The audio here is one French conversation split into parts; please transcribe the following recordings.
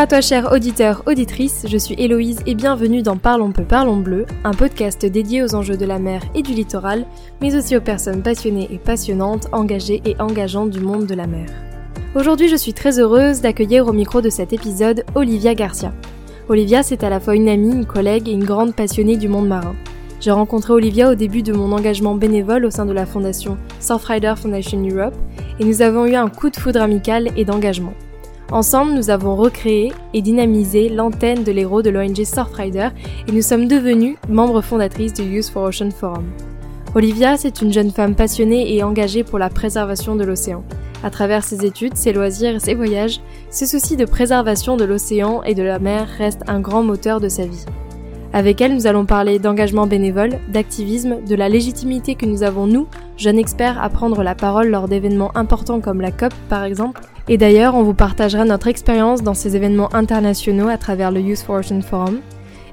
À toi cher auditeur, auditrice, je suis Héloïse et bienvenue dans Parlons peu, parlons bleu, un podcast dédié aux enjeux de la mer et du littoral, mais aussi aux personnes passionnées et passionnantes, engagées et engageantes du monde de la mer. Aujourd'hui je suis très heureuse d'accueillir au micro de cet épisode Olivia Garcia. Olivia c'est à la fois une amie, une collègue et une grande passionnée du monde marin. J'ai rencontré Olivia au début de mon engagement bénévole au sein de la fondation Surfrider Foundation Europe et nous avons eu un coup de foudre amical et d'engagement. Ensemble, nous avons recréé et dynamisé l'antenne de l'héros de l'ONG Surfrider et nous sommes devenus membres fondatrices du Youth for Ocean Forum. Olivia, c'est une jeune femme passionnée et engagée pour la préservation de l'océan. À travers ses études, ses loisirs et ses voyages, ce souci de préservation de l'océan et de la mer reste un grand moteur de sa vie. Avec elle, nous allons parler d'engagement bénévole, d'activisme, de la légitimité que nous avons, nous, jeunes experts, à prendre la parole lors d'événements importants comme la COP par exemple, et d'ailleurs, on vous partagera notre expérience dans ces événements internationaux à travers le Youth for Ocean Forum.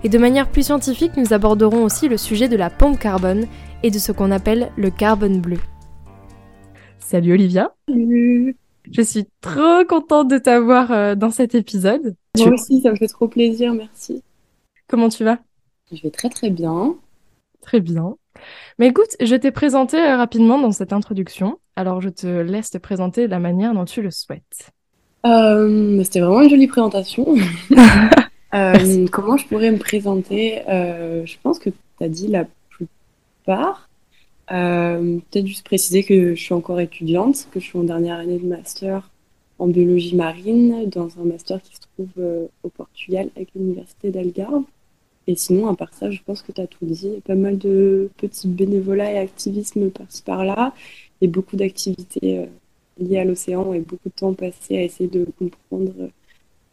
Et de manière plus scientifique, nous aborderons aussi le sujet de la pompe carbone et de ce qu'on appelle le carbone bleu. Salut Olivia. Salut. Je suis trop contente de t'avoir euh, dans cet épisode. Moi aussi, ça me fait trop plaisir, merci. Comment tu vas? Je vais très très bien. Très bien. Mais écoute, je t'ai présenté euh, rapidement dans cette introduction, alors je te laisse te présenter de la manière dont tu le souhaites. Euh, C'était vraiment une jolie présentation. euh, comment je pourrais me présenter? Euh, Je pense que tu as dit la plupart. Peut-être juste préciser que je suis encore étudiante, que je suis en dernière année de master en biologie marine, dans un master qui se trouve au Portugal avec l'université d'Algarve. Et sinon, à part ça, je pense que tu as tout dit. Pas mal de petits bénévolats et activisme par-ci par-là, et beaucoup d'activités euh, liées à l'océan et beaucoup de temps passé à essayer de comprendre euh,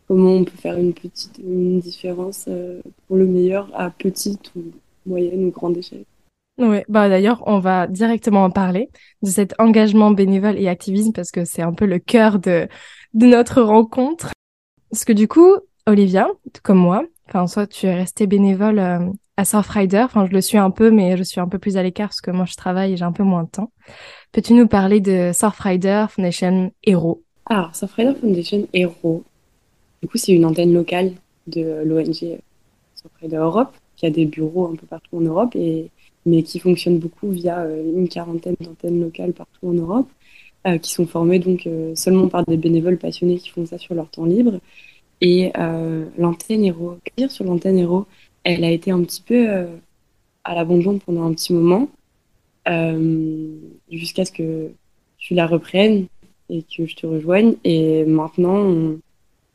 comment on peut faire une petite une différence euh, pour le meilleur à petite ou moyenne ou grande échelle. Oui, bah d'ailleurs, on va directement en parler de cet engagement bénévole et activisme parce que c'est un peu le cœur de, notre rencontre. Parce que du coup, Olivia, comme moi, Enfin, soit tu es resté bénévole à Surfrider. Enfin, je le suis un peu, mais je suis un peu plus à l'écart parce que moi, je travaille et j'ai un peu moins de temps. Peux-tu nous parler de Surfrider Foundation Hero Alors, Surfrider Foundation Hero, du coup, c'est une antenne locale de l'ONG Surfrider Europe, qui a des bureaux un peu partout en Europe, et, mais qui fonctionne beaucoup via euh, une quarantaine d'antennes locales partout en Europe, euh, qui sont formées donc euh, seulement par des bénévoles passionnés qui font ça sur leur temps libre et l'antenne Hero, que dire sur l'antenne Hero Elle a été un petit peu euh, à l'abandon pendant un petit moment, euh, jusqu'à ce que tu la reprennes et que je te rejoigne. Et maintenant,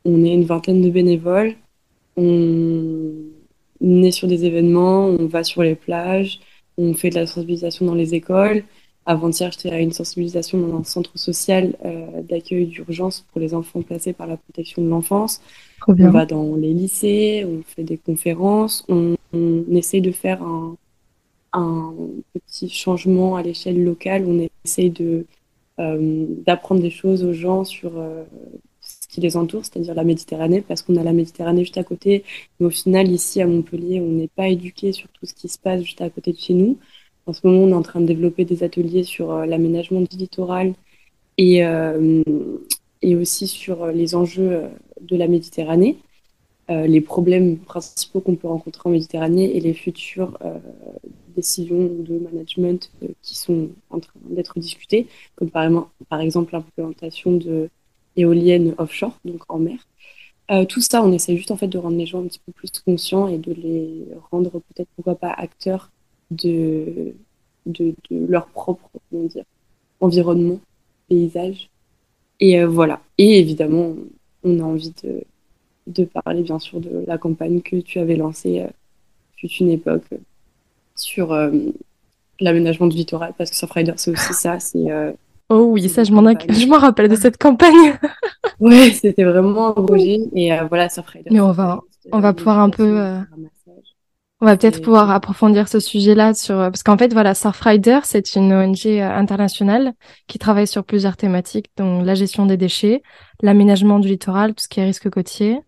on, est une vingtaine de bénévoles. On est sur des événements, on va sur les plages, on fait de la sensibilisation dans les écoles. Avant-hier, j'étais à une sensibilisation dans un centre social euh, d'accueil d'urgence pour les enfants placés par la protection de l'enfance. On va dans les lycées, on fait des conférences, on, on essaye de faire un, un petit changement à l'échelle locale. On essaye de euh, d'apprendre des choses aux gens sur euh, ce qui les entoure, c'est-à-dire la Méditerranée, parce qu'on a la Méditerranée juste à côté. Mais au final, ici à Montpellier, on n'est pas éduqué sur tout ce qui se passe juste à côté de chez nous. En ce moment, on est en train de développer des ateliers sur euh, l'aménagement du littoral et, euh, aussi sur euh, les enjeux de la Méditerranée, les problèmes principaux qu'on peut rencontrer en Méditerranée et les futures décisions de management qui sont en train d'être discutées, comme par, par exemple l'implémentation de éoliennes offshore, donc en mer. tout ça, on essaie juste en fait de rendre les gens un petit peu plus conscients et de les rendre peut-être pourquoi pas acteurs de, de, de leur propre comment dire, environnement, paysage. Et euh, voilà. Et évidemment, on a envie de, de parler bien sûr de la campagne que tu avais lancée euh, fut une époque euh, sur l'aménagement du littoral, parce que Surfrider, c'est aussi ça. C'est, oh oui, ça, je m'en, je m'en rappelle de cette campagne. ouais, c'était vraiment un projet. Et euh, voilà, Surfrider. Mais on va, on va pouvoir un peu. Euh... On va peut-être pouvoir approfondir ce sujet-là sur parce qu'en fait voilà Surfrider c'est une ONG internationale qui travaille sur plusieurs thématiques dont la gestion des déchets, l'aménagement du littoral, tout ce qui est risque côtier.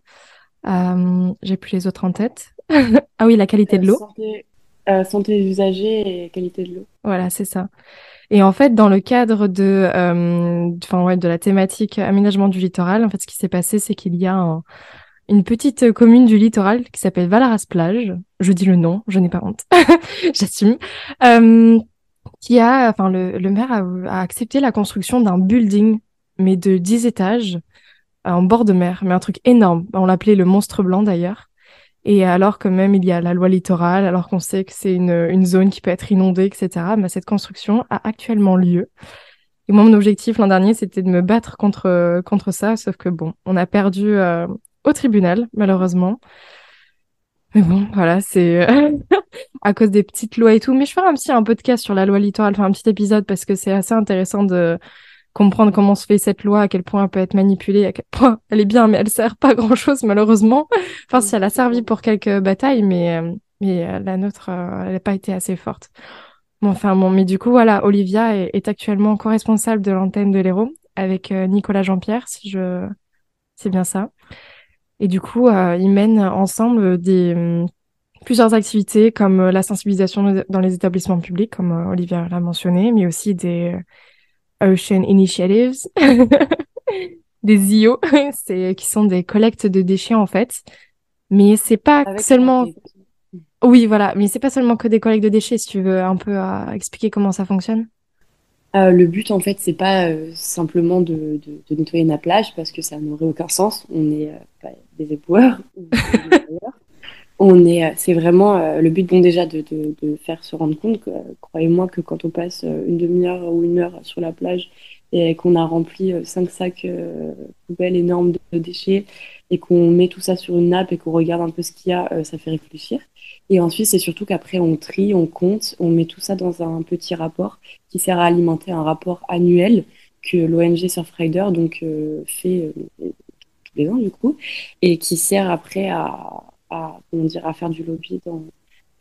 Euh, J'ai plus les autres en tête. ah oui la qualité de l'eau. Santé, euh, santé des usagers et qualité de l'eau. Voilà c'est ça. Et en fait, dans le cadre de, enfin ouais, de la thématique aménagement du littoral, en fait, ce qui s'est passé, c'est qu'il y a une petite commune du littoral qui s'appelle Valaras Plage. Je dis le nom, je n'ai pas honte, j'assume. qui a, enfin, le, le maire a, accepté la construction d'un building, mais de 10 étages, en bord de mer, mais un truc énorme. On l'appelait le monstre blanc d'ailleurs. Et alors que même il y a la loi littorale, alors qu'on sait que c'est une, une, zone qui peut être inondée, etc., bah, cette construction a actuellement lieu. Et moi, mon objectif l'an dernier, c'était de me battre contre, contre ça, sauf que bon, on a perdu euh, au tribunal, malheureusement. Mais bon, voilà, c'est à cause des petites lois et tout. Mais je ferai aussi un podcast sur la loi littorale, enfin un petit épisode, parce que c'est assez intéressant de, comprendre comment se fait cette loi, à quel point elle peut être manipulée, à quel point elle est bien, mais elle sert pas grand chose malheureusement. Enfin, si elle a servi pour quelques batailles, mais euh, mais euh, la nôtre, euh, elle n'a pas été assez forte. Bon, enfin bon, mais du coup voilà, Olivia est, actuellement co-responsable de l'antenne de l'Hérault avec Nicolas Jean-Pierre, si je c'est bien ça. Et du coup, ils mènent ensemble des hum, plusieurs activités comme la sensibilisation dans les établissements publics, comme Olivia l'a mentionné, mais aussi des Ocean Initiatives, des IO, qui sont des collectes de déchets en fait. Mais c'est pas seulement. Oui, voilà, mais c'est pas seulement que des collectes de déchets. Si tu veux un peu euh, expliquer comment ça fonctionne. Euh, le but, en fait, c'est pas euh, simplement de, nettoyer la plage parce que ça n'aurait aucun sens. On est pas des éboueurs on est, c'est vraiment le but, bon, déjà, de, de, faire se rendre compte croyez-moi, que quand on passe une demi-heure ou une heure sur la plage et qu'on a rempli cinq sacs poubelles énormes de, déchets et qu'on met tout ça sur une nappe et qu'on regarde un peu ce qu'il y a, ça fait réfléchir. Et ensuite, c'est surtout qu'après, on trie, on compte, on met tout ça dans un petit rapport qui sert à alimenter un rapport annuel que l'ONG Surfrider donc, fait tous les ans, du coup, et qui sert après à comment dire, à faire du lobby dans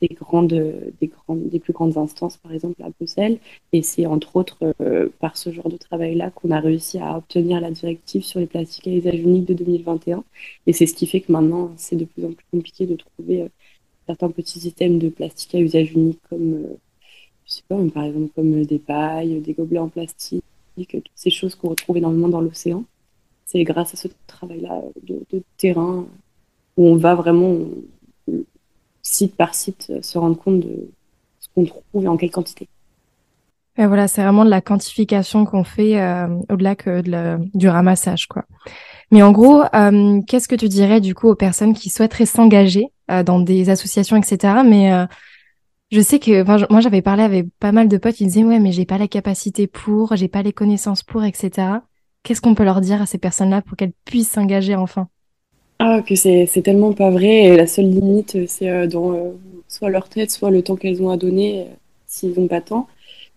des grandes, des grandes, des plus grandes instances, par exemple à Bruxelles. Et c'est entre autres euh, par ce genre de travail-là qu'on a réussi à obtenir la directive sur les plastiques à usage unique de 2021. Et c'est ce qui fait que maintenant, c'est de plus en plus compliqué de trouver euh, certains petits systèmes de plastique à usage unique, comme, euh, je sais pas, par exemple, comme des pailles, des gobelets en plastique, toutes ces choses qu'on retrouve énormément dans l'océan. C'est grâce à ce travail-là de, terrain où on va vraiment, site par site, se rendre compte de ce qu'on trouve et en quelle quantité. Et voilà, c'est vraiment de la quantification qu'on fait euh, au-delà que du ramassage, quoi. Mais en gros, euh, qu'est-ce que tu dirais du coup aux personnes qui souhaiteraient s'engager euh, dans des associations, etc. Mais je sais que moi j'avais parlé avec pas mal de potes, ils disaient ouais mais j'ai pas la capacité pour, j'ai pas les connaissances pour, etc. Qu'est-ce qu'on peut leur dire à ces personnes-là pour qu'elles puissent s'engager enfin? Ah, que c'est tellement pas vrai. La seule limite, c'est euh, dans euh, soit leur tête, soit le temps qu'elles ont à donner, euh, s'ils n'ont pas tant.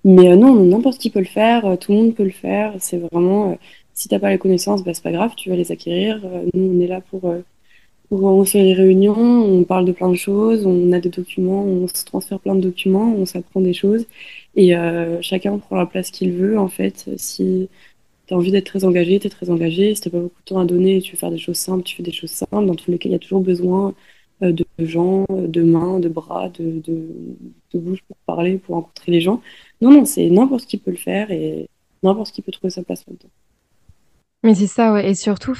Mais non, n'importe qui peut le faire, tout le monde peut le faire. C'est vraiment, si t'as pas les connaissances, bah, c'est pas grave, tu vas les acquérir. nous, on est là pour, pour, on fait les réunions, on parle de plein de choses, on a des documents, on se transfère plein de documents, on s'apprend des choses. Et chacun prend la place qu'il veut, en fait. Si, tu as envie d'être très engagé, tu es très engagé. Si tu pas beaucoup de temps à donner, tu veux faire des choses simples, tu fais des choses simples. Dans tous les cas, il y a toujours besoin euh, de gens, de mains, de bras, de, de, de bouche pour parler, pour rencontrer les gens. Non, non, c'est n'importe qui peut le faire et n'importe qui peut trouver sa place là-dedans. Mais c'est ça, ouais. Et surtout,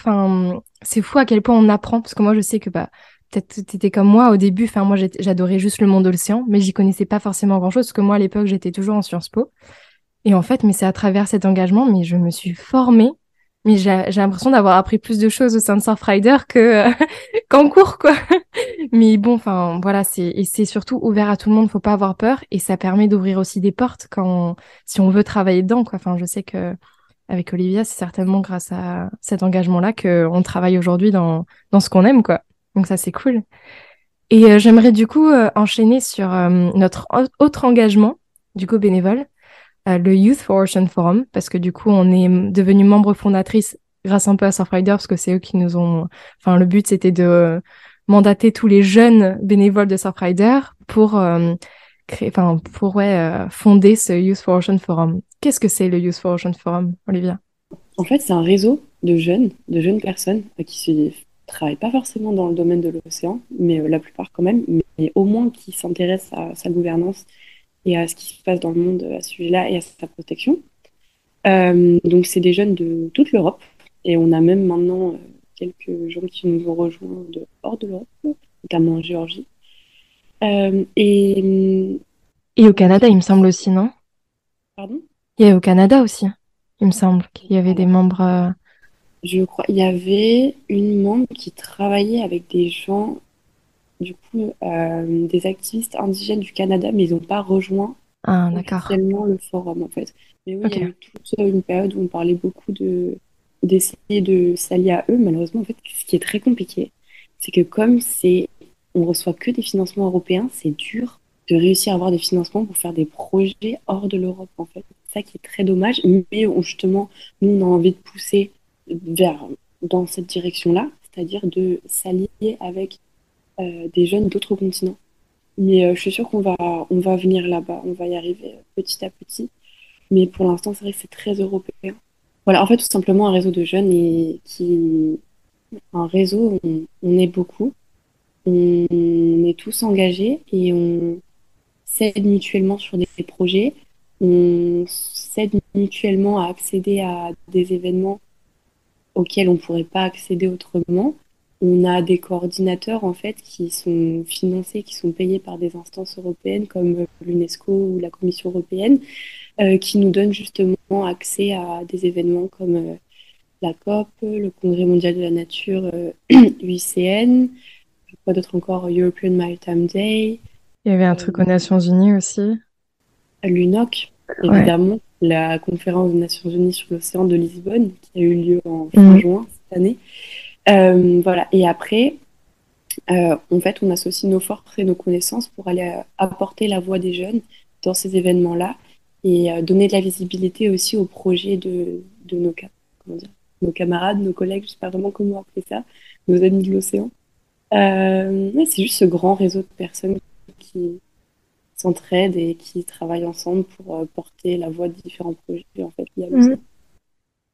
c'est fou à quel point on apprend. Parce que moi, je sais que bah, peut-être étais comme moi au début. Enfin, moi, j'adorais juste le monde de l'océan, mais j'y connaissais pas forcément grand-chose. Parce que moi, à l'époque, j'étais toujours en Sciences Po. Et en fait, mais c'est à travers cet engagement, mais je me suis formée. Mais j'ai l'impression d'avoir appris plus de choses au sein de Surfrider que qu'en cours, quoi. mais bon, enfin, voilà, c'est et c'est surtout ouvert à tout le monde. Faut pas avoir peur et ça permet d'ouvrir aussi des portes quand si on veut travailler dedans, quoi. Enfin, je sais que avec Olivia, c'est certainement grâce à cet engagement-là que on travaille aujourd'hui dans dans ce qu'on aime, quoi. Donc ça, c'est cool. Et euh, j'aimerais du coup euh, enchaîner sur euh, notre autre engagement, du coup bénévole, le Youth for Ocean Forum, parce que du coup, on est devenu membre fondatrice grâce un peu à Surfrider, parce que c'est eux qui nous ont... Enfin, le but, c'était de mandater tous les jeunes bénévoles de Surfrider pour euh, créer, enfin, pour ouais, euh, fonder ce Youth for Ocean Forum. Qu'est-ce que c'est le Youth for Ocean Forum, Olivia? En fait, c'est un réseau de jeunes, de jeunes personnes euh, qui ne travaillent pas forcément dans le domaine de l'océan, mais la plupart quand même, mais au moins qui s'intéressent à sa gouvernance et à ce qui se passe dans le monde à ce sujet-là et à sa protection. donc, c'est des jeunes de toute l'Europe. Et on a même maintenant quelques gens qui nous ont rejoints de hors de l'Europe, notamment en Géorgie. Et, et au Canada, il me semble aussi, non? Pardon? Il y a au Canada aussi, il me semble qu'il y avait des membres. Je crois. Il y avait une membre qui travaillait avec des gens, du coup, euh, des activistes indigènes du Canada, mais ils n'ont pas rejoint ah, officiellement le forum, en fait. Mais oui, il y a eu toute une période où on parlait beaucoup de d'essayer de s'allier à eux. Malheureusement, en fait, ce qui est très compliqué, c'est que comme c'est on reçoit que des financements européens, c'est dur de réussir à avoir des financements pour faire des projets hors de l'Europe, en fait. C'est ça qui est très dommage. Mais justement, nous, on a envie de pousser vers, dans cette direction-là, c'est-à-dire de s'allier avec euh, des jeunes d'autres continents. Mais euh, je suis sûre qu'on va, on va venir là-bas, on va y arriver petit à petit. Mais pour l'instant, c'est vrai que c'est très européen. Voilà, en fait, tout simplement un réseau de jeunes et qui, un réseau, on est beaucoup, on est tous engagés et on s'aide mutuellement sur des projets, on s'aide mutuellement à accéder à des événements auxquels on ne pourrait pas accéder autrement. On a des coordinateurs en fait qui sont financés, qui sont payés par des instances européennes comme l'UNESCO ou la Commission européenne, euh, qui nous donnent justement accès à des événements comme euh, la COP, le Congrès mondial de la nature, euh, UICN, quoi d'autre encore, European Maritime Day. Il y avait un truc aux Nations Unies aussi. L'UNOC, évidemment la conférence des Nations Unies sur l'océan de Lisbonne, qui a eu lieu en fin mhm. juin cette année. Euh, voilà. Et après, euh, en fait, on associe nos forces et nos connaissances pour aller euh, apporter la voix des jeunes dans ces événements-là et donner de la visibilité aussi aux projets de, de nos, nos camarades, nos collègues, je ne sais pas vraiment comment appeler ça, nos amis de l'océan. C'est juste ce grand réseau de personnes qui, s'entraident et qui travaillent ensemble pour euh, porter la voix de différents projets en fait mhm.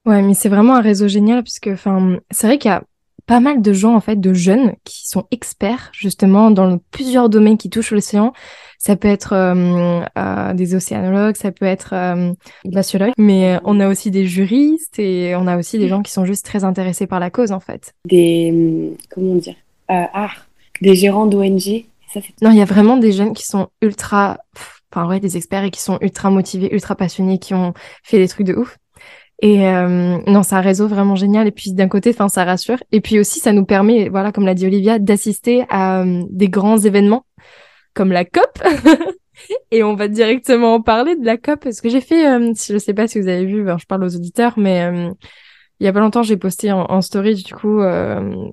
Ouais, mais c'est vraiment un réseau génial puisque enfin c'est vrai qu'il y a pas mal de gens en fait de jeunes qui sont experts justement dans plusieurs domaines qui touchent l'océan. Ça peut être euh, euh, des océanologues, ça peut être euh, glaciologues, mais on a aussi des juristes et on a aussi des gens qui sont juste très intéressés par la cause en fait. Des comment dire? Ah, des gérants d'ONG non, il y a vraiment des jeunes qui sont ultra, enfin ouais, des experts et qui sont ultra motivés, ultra passionnés, qui ont fait des trucs de ouf. Et euh, non, c'est un réseau vraiment génial. Et puis d'un côté, enfin, ça rassure. Et puis aussi, ça nous permet, voilà, comme l'a dit Olivia, d'assister à euh, des grands événements comme la COP. et on va directement en parler de la COP parce que j'ai fait, euh, je sais pas si vous avez vu, ben, je parle aux auditeurs, mais euh, il y a pas longtemps, j'ai posté en, story du coup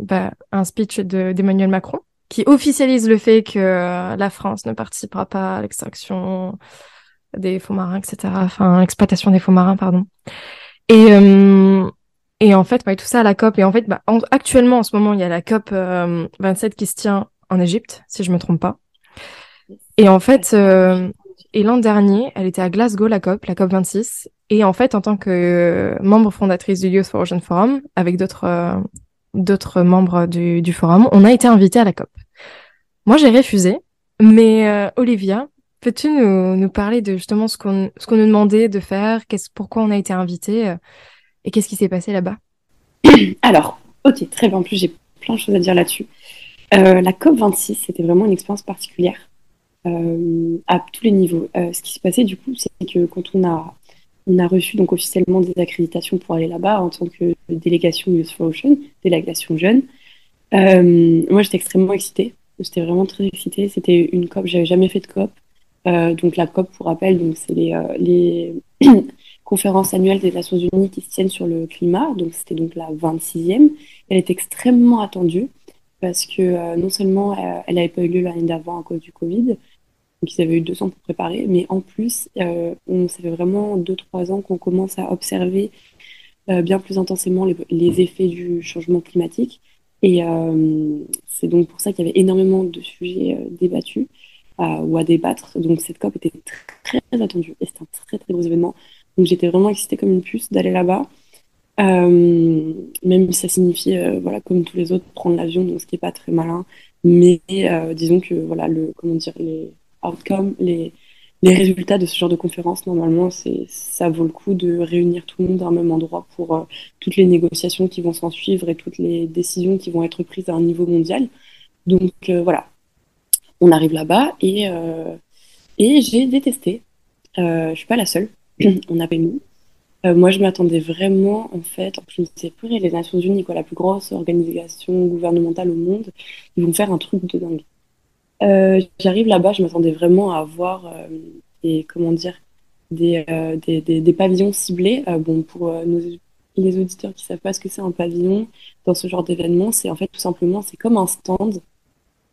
bah, un speech d'Emmanuel Macron qui officialise le fait que euh, la France ne participera pas à l'extraction des faux marins, etc. Enfin, l'exploitation des faux marins, pardon. Et, euh, et en fait, ouais, tout ça à la COP. Et en fait, bah, actuellement, en ce moment, il y a la COP 27 euh, qui se tient en Égypte, si je me trompe pas. Et en fait, et l'an dernier, elle était à Glasgow, la COP, la COP 26. Et en fait, en tant que membre fondatrice du Youth for Ocean Forum, avec d'autres d'autres membres du, forum, on a été invité à la COP. Moi, j'ai refusé, mais euh, Olivia, peux-tu nous, parler de justement ce qu'on ce qu'on nous demandait de faire, pourquoi on a été invité euh, et qu'est-ce qui s'est passé là-bas? Alors, ok, très bien. En plus, j'ai plein de choses à dire là-dessus. Euh, la COP 26, c'était vraiment une expérience particulière à tous les niveaux. ce qui s'est passé, du coup, c'est que quand on a on a reçu donc officiellement des accréditations pour aller là-bas en tant que délégation Youth for Ocean, délégation jeune. Euh, moi, j'étais extrêmement excitée. J'étais vraiment très excitée. C'était une COP, j'avais jamais fait de COP. Euh, donc la COP, pour rappel, donc c'est les, euh, les conférences annuelles des Nations Unies qui se tiennent sur le climat. Donc c'était donc la 26e. Elle est extrêmement attendue parce que non seulement elle n'avait pas eu lieu l'année d'avant à cause du Covid, donc ils avaient eu deux ans pour préparer, mais en plus, euh, on, ça fait vraiment deux, trois ans qu'on commence à observer euh, bien plus intensément les, effets du changement climatique. Et euh, c'est donc pour ça qu'il y avait énormément de sujets débattus ou à débattre. Donc cette COP était très, très attendue et c'était un très très gros événement. Donc j'étais vraiment excitée comme une puce d'aller là-bas. même si ça signifiait, voilà, comme tous les autres, prendre l'avion, donc ce qui n'est pas très malin. Mais disons que voilà, le, comment dire, les, outcome, les, les résultats de ce genre de conférence, normalement, c'est, ça vaut le coup de réunir tout le monde à un même endroit pour euh, toutes les négociations qui vont s'en suivre et toutes les décisions qui vont être prises à un niveau mondial. Donc euh, voilà, on arrive là-bas et, euh, et j'ai détesté. je suis pas la seule. on avait mis. moi, je m'attendais vraiment, en fait, je me disais, les Nations Unies, quoi, la plus grosse organisation gouvernementale au monde, ils vont faire un truc de dingue. Euh, j'arrive là-bas, je m'attendais vraiment à avoir euh, des, comment dire, des, euh, des, des, pavillons ciblés. bon, pour les auditeurs qui savent pas ce que c'est un pavillon dans ce genre d'événement, c'est en fait tout simplement, c'est comme un stand,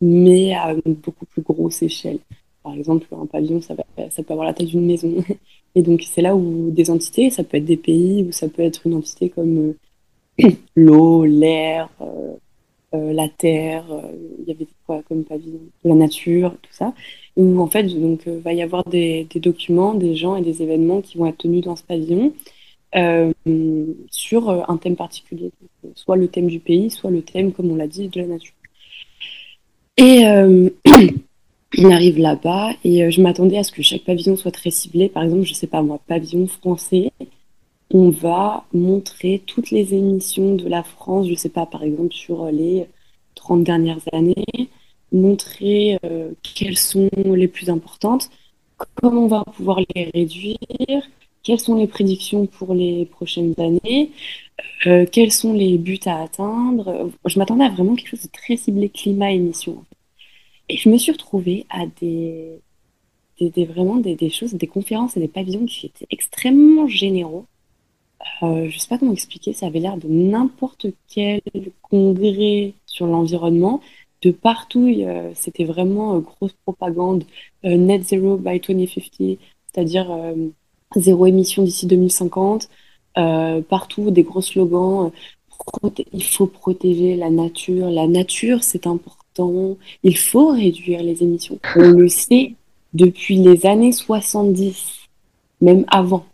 mais à une beaucoup plus grosse échelle. Par exemple, un pavillon, ça, va, ça peut avoir la taille d'une maison. Et donc, c'est là où des entités, ça peut être des pays, ou ça peut être une entité comme l'eau, l'air, la terre, euh, il y avait quoi comme pavillon, la nature, tout ça, où en fait donc euh, va y avoir des, documents, des gens et des événements qui vont être tenus dans ce pavillon sur un thème particulier, soit le thème du pays, soit le thème, comme on l'a dit, de la nature. Et on arrive là-bas et je m'attendais à ce que chaque pavillon soit très ciblé. Par exemple, je sais pas moi, pavillon français, on va montrer toutes les émissions de la France, je ne sais pas, par exemple, sur les 30 dernières années, montrer euh, quelles sont les plus importantes, comment on va pouvoir les réduire, quelles sont les prédictions pour les prochaines années, euh, quels sont les buts à atteindre. Je m'attendais à vraiment quelque chose de très ciblé climat-émission. Et je me suis retrouvée à des, des, vraiment des, choses, des conférences et des pavillons qui étaient extrêmement généraux euh, je sais pas comment expliquer, ça avait l'air de n'importe quel congrès sur l'environnement. De partout, c'était vraiment euh, grosse propagande, euh, net zero by 2050, c'est-à-dire zéro émission d'ici 2050. partout, des gros slogans. il faut protéger la nature. La nature, c'est important. Il faut réduire les émissions. On le sait depuis les années 70, même avant.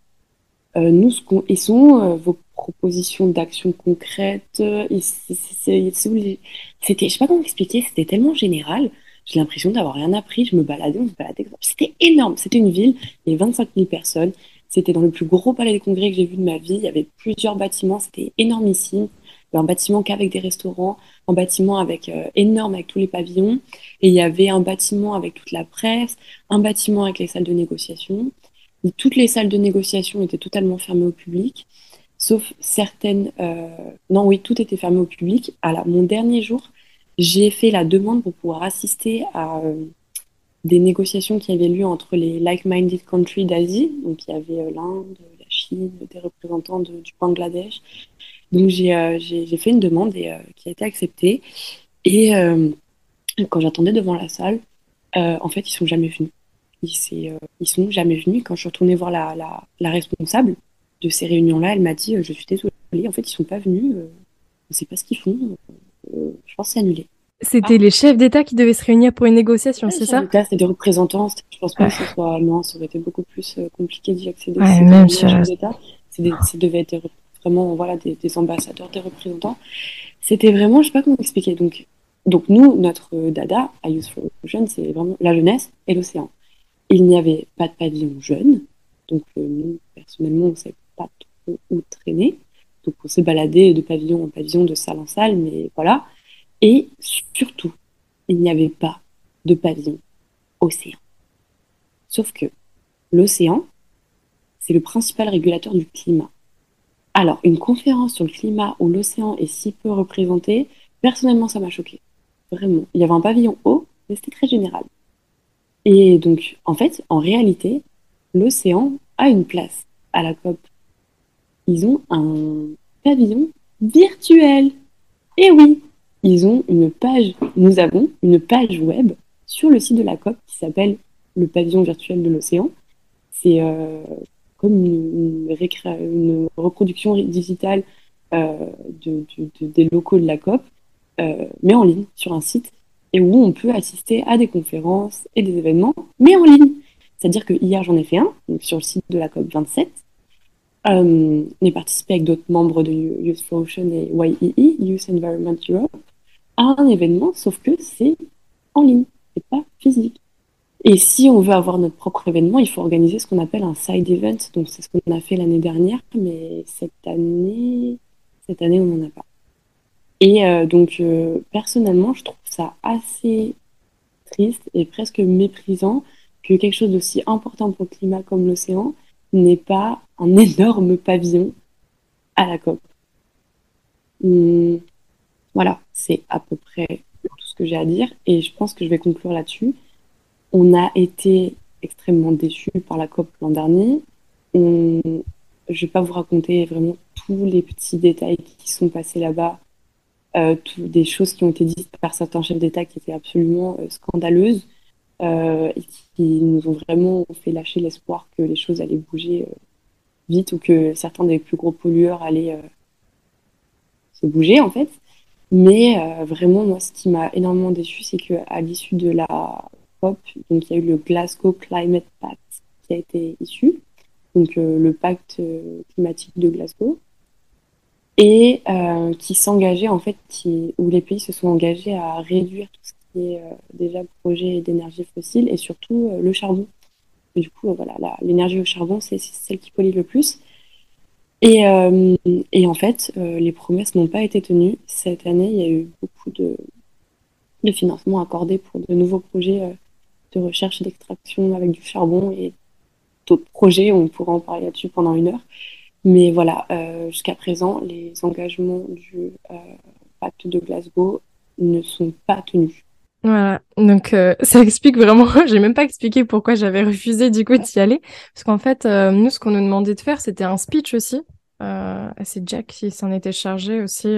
Euh, nous, ce ils sont euh, vos propositions d'action concrètes euh, C'était, je sais pas comment expliquer, c'était tellement général. J'ai l'impression d'avoir rien appris. Je me baladais, on se baladait. C'était énorme. C'était une ville, il y avait 25 000 personnes. C'était dans le plus gros palais des congrès que j'ai vu de ma vie. Il y avait plusieurs bâtiments, c'était énormissime. Il y avait un bâtiment qu'avec des restaurants, un bâtiment avec énorme avec tous les pavillons, et il y avait un bâtiment avec toute la presse, un bâtiment avec les salles de négociation toutes les salles de négociation étaient totalement fermées au public, sauf certaines. Euh, non, oui, tout était fermé au public. À mon dernier jour, j'ai fait la demande pour pouvoir assister à euh, des négociations qui avaient lieu entre les like-minded countries d'Asie. Donc, il y avait euh, l'Inde, la Chine, des représentants du Bangladesh. Donc, j'ai fait une demande et, qui a été acceptée. Et quand j'attendais devant la salle, en fait, ils sont jamais venus ils, euh, ils sont jamais venus. Quand je suis retournée voir la, la, responsable de ces réunions-là, elle m'a dit euh, Je suis désolée, en fait, ils sont pas venus, euh, on ne sait pas ce qu'ils font, je pense que c'est annulé. C'était les chefs d'État qui devaient se réunir pour une négociation, c'est ça C'était des représentants. Je pense pas que ce soit. Non, ça aurait été beaucoup plus compliqué d'y accéder. Ouais, même sur... Ça devait être vraiment voilà, des, ambassadeurs, des représentants. C'était vraiment, je sais pas comment expliquer. Donc, donc nous, notre dada à Youth for Ocean, c'est vraiment la jeunesse et l'océan. Il n'y avait pas de pavillon jeune, donc euh, nous, personnellement, on ne savait pas trop où traîner. Donc on s'est baladé de pavillon en pavillon, de salle en salle, mais voilà. Et surtout, il n'y avait pas de pavillon océan. Sauf que l'océan, c'est le principal régulateur du climat. Alors, une conférence sur le climat où l'océan est si peu représenté, personnellement, ça m'a choqué. Vraiment. Il y avait un pavillon haut, mais c'était très général. Et donc, en fait, en réalité, l'océan a une place à la COP. Ils ont un pavillon virtuel. Et oui, ils ont une page, nous avons une page web sur le site de la COP qui s'appelle le pavillon virtuel de l'océan. C'est euh, comme une, reproduction digitale euh, de, des locaux de la COP, euh, mais en ligne sur un site et où on peut assister à des conférences et des événements, mais en ligne. C'est-à-dire que hier, j'en ai fait un, donc sur le site de la COP27. Euh, j'ai participé avec d'autres membres de Youth for Ocean et YEE, Youth Environment Europe, à un événement, sauf que c'est en ligne, c'est pas physique. Et si on veut avoir notre propre événement, il faut organiser ce qu'on appelle un side event. Donc c'est ce qu'on a fait l'année dernière, mais cette année, cette année on n'en a pas. Et euh, donc euh, personnellement, je trouve ça assez triste et presque méprisant que quelque chose d'aussi important pour le climat comme l'océan n'ait pas un énorme pavillon à la COP. Hum, voilà, c'est à peu près tout ce que j'ai à dire et je pense que je vais conclure là-dessus. On a été extrêmement déçus par la COP l'an dernier. je ne vais pas vous raconter vraiment tous les petits détails qui sont passés là-bas, euh, des choses qui ont été dites par certains chefs d'État qui étaient absolument euh, scandaleuses euh, et qui nous ont vraiment fait lâcher l'espoir que les choses allaient bouger vite ou que certains des plus gros pollueurs allaient se bouger en fait. Mais vraiment, moi, ce qui m'a énormément déçu, c'est qu'à l'issue de la donc il y a eu le Glasgow Climate Pact qui a été issu, donc euh, le pacte euh, climatique de Glasgow, et euh, qui s'engageait en fait, où les pays se sont engagés à réduire tout ce qui est déjà projet d'énergie fossile et surtout le charbon. du coup, voilà, l'énergie au charbon, c'est celle qui pollue le plus. Et, en fait, les promesses n'ont pas été tenues. Cette année, il y a eu beaucoup de, de financement accordé pour de nouveaux projets de recherche et d'extraction avec du charbon et d'autres projets. On pourra en parler là-dessus pendant une heure. Mais voilà, euh, jusqu'à présent, les engagements du euh, pacte de Glasgow ne sont pas tenus. Voilà, donc euh, ça explique vraiment, j'ai même pas expliqué pourquoi j'avais refusé du coup d'y aller, parce qu'en fait, nous, ce qu'on nous demandait de faire, c'était un speech aussi. c'est Jack qui s'en était chargé aussi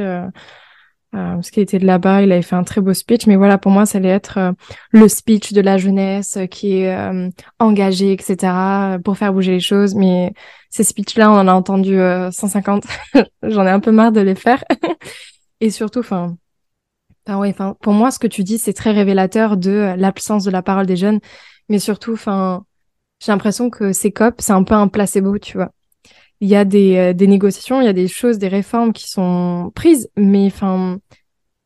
euh, parce qu'il était de là-bas, il avait fait un très beau speech. Mais voilà, pour moi, ça allait être euh, le speech de la jeunesse euh, qui est euh, engagé, etc., pour faire bouger les choses. Mais ces speeches-là, on en a entendu 150. J'en ai un peu marre de les faire. Et surtout, enfin, enfin ouais, enfin, pour moi, ce que tu dis, c'est très révélateur de l'absence de la parole des jeunes. Mais surtout, enfin, j'ai l'impression que ces COP, c'est un peu un placebo, tu vois il y a des, euh, des négociations, il y a des choses, des réformes qui sont prises, mais enfin,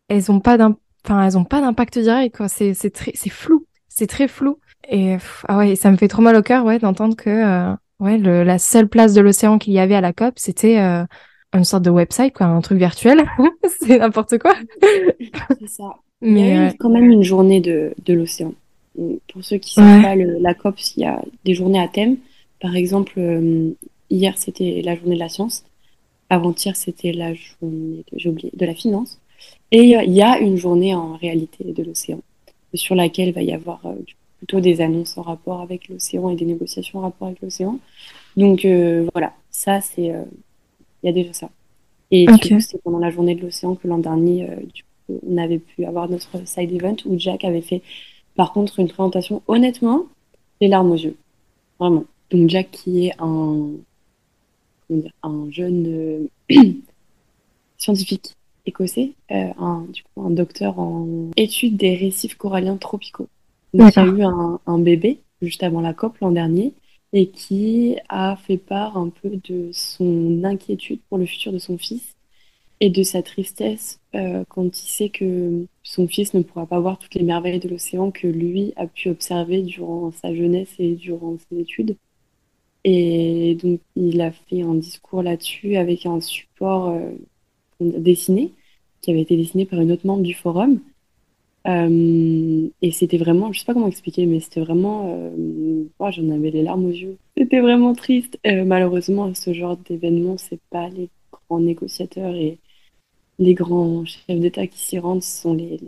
elles ont pas enfin, elles ont pas d'impact direct, quoi. C'est, c'est très, c'est flou, c'est très flou. Et ah ouais, ça me fait trop mal au cœur, ouais, d'entendre que, euh, ouais, le, la seule place de l'océan qu'il y avait à la COP, c'était euh, une sorte de website, quoi, un truc virtuel. c'est n'importe quoi. c'est ça. Mais il y a eu quand même une journée de, de l'océan. Pour ceux qui ne savent pas, la COP, il y a des journées à thème. Par exemple, Hier, c'était la journée de la science. Avant-hier, c'était la journée de, oublié, de la finance. Et euh, il y a une journée en réalité de l'océan, sur laquelle il va y avoir euh, plutôt des annonces en rapport avec l'océan et des négociations en rapport avec l'océan. Donc euh, voilà, ça, c'est. Il y a déjà ça. Et coup, c'est pendant la journée de l'océan que l'an dernier, du coup, on avait pu avoir notre side event où Jack avait fait, par contre, une présentation, honnêtement, les larmes aux yeux. Vraiment. Donc Jack, qui est un un jeune euh, scientifique écossais, euh, un, du coup, un docteur en études des récifs coralliens tropicaux. Donc, il a eu un, bébé juste avant la COP l'an dernier et qui a fait part un peu de son inquiétude pour le futur de son fils et de sa tristesse euh, quand il sait que son fils ne pourra pas voir toutes les merveilles de l'océan que lui a pu observer durant sa jeunesse et durant ses études. Et donc, il a fait un discours là-dessus avec un support euh, dessiné, qui avait été dessiné par une autre membre du forum. Euh, et c'était vraiment, je sais pas comment expliquer, mais c'était vraiment, euh, oh, j'en avais les larmes aux yeux. C'était vraiment triste. malheureusement, ce genre d'événement, c'est pas les grands négociateurs et les grands chefs d'État qui s'y rendent, ce sont les,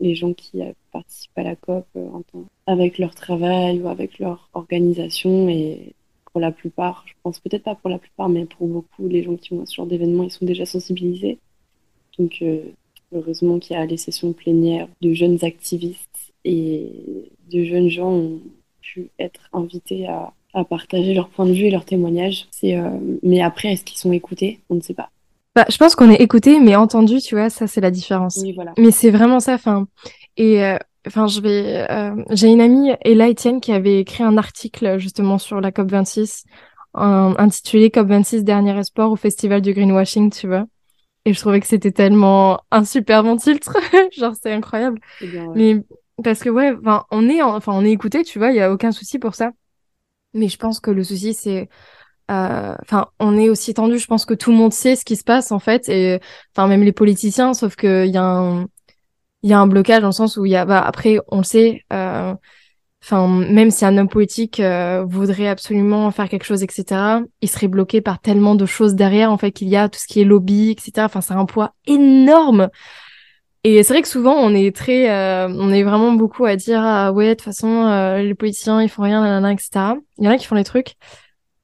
les, gens qui participent à la COP avec leur travail ou avec leur organisation. Et pour la plupart, je pense peut-être pas pour la plupart, mais pour beaucoup, les gens qui vont à ce genre d'événements, ils sont déjà sensibilisés. Donc, euh, heureusement qu'il y a les sessions plénières de jeunes activistes et de jeunes gens ont pu être invités à, partager leur point de vue et leurs témoignages. Euh, mais après, est-ce qu'ils sont écoutés? On ne sait pas. Bah, je pense qu'on est écouté, mais entendu, tu vois, ça c'est la différence. Oui, voilà. Mais c'est vraiment ça. Fin. Et euh, enfin, je vais, euh, j'ai une amie, Ella Etienne, qui avait écrit un article justement sur la COP 26, intitulé COP 26 dernier espoir au festival du greenwashing, tu vois. Et je trouvais que c'était tellement un super bon titre, genre c'est incroyable. Mais parce que ouais, enfin, on est, enfin, on est écouté, tu vois, il y a aucun souci pour ça. Mais je pense que le souci, c'est, euh, enfin, on est aussi tendu. Je pense que tout le monde sait ce qui se passe en fait, et enfin même les politiciens, sauf qu'il y a un, il y a un blocage dans le sens où il y a, bah, après, on le sait. Euh, enfin, même si un homme politique euh, voudrait absolument faire quelque chose, etc., il serait bloqué par tellement de choses derrière, en fait, qu'il y a tout ce qui est lobby, etc. Enfin, c'est un poids énorme. Et c'est vrai que souvent, on est très, euh, on est vraiment beaucoup à dire, ah ouais, de toute façon, euh, les politiciens, ils font rien, nanana, etc. Il y en a qui font les trucs,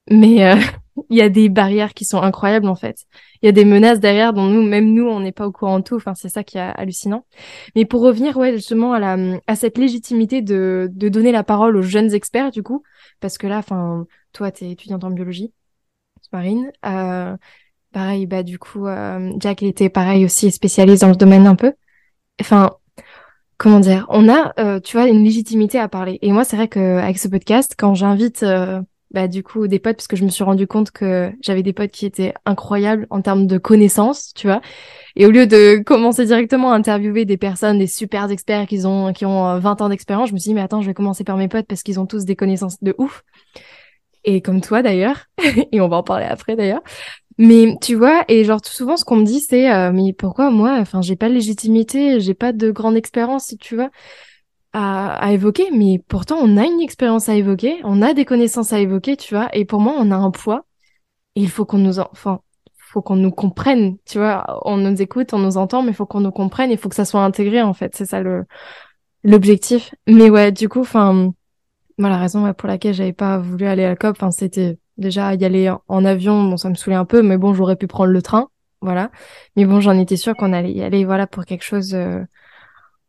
mais euh, il y a des barrières qui sont incroyables, en fait. Il y a des menaces derrière dont nous, même nous, on n'est pas au courant de tout. Enfin, c'est ça qui est hallucinant. Mais pour revenir, ouais, justement, à la, à cette légitimité de, de donner la parole aux jeunes experts, du coup, parce que là, enfin, toi, t'es étudiante en biologie, Marine. Euh, pareil, bah, du coup, Jack, il était pareil aussi spécialiste dans le domaine un peu enfin, comment dire, on a, euh, tu vois, une légitimité à parler. Et moi, c'est vrai qu'avec ce podcast, quand j'invite, euh, bah, du coup, des potes, parce que je me suis rendu compte que j'avais des potes qui étaient incroyables en termes de connaissances, tu vois. Et au lieu de commencer directement à interviewer des personnes, des super experts qui ont, qui ont 20 euh, ans d'expérience, je me suis dit, mais attends, je vais commencer par mes potes parce qu'ils ont tous des connaissances de ouf. Et comme toi d'ailleurs, et on va en parler après d'ailleurs. Mais tu vois, et genre tout souvent ce qu'on me dit c'est euh, mais pourquoi moi, enfin j'ai pas de légitimité, j'ai pas de grande expérience, tu vois, à, à évoquer, mais pourtant on a une expérience à évoquer, on a des connaissances à évoquer, tu vois, et pour moi on a un poids, et il faut qu'on nous, enfin, faut qu'on nous comprenne, tu vois, on nous écoute, on nous entend, mais il faut qu'on nous comprenne, il faut que ça soit intégré en fait, c'est ça le l'objectif. Mais ouais, du coup, enfin, la raison pour laquelle j'avais pas voulu aller à la COP, enfin c'était Déjà, y aller en avion, bon, ça me saoulait un peu, mais bon, j'aurais pu prendre le train, voilà. Mais bon, j'en étais sûre qu'on allait y aller, voilà, pour quelque chose. Euh,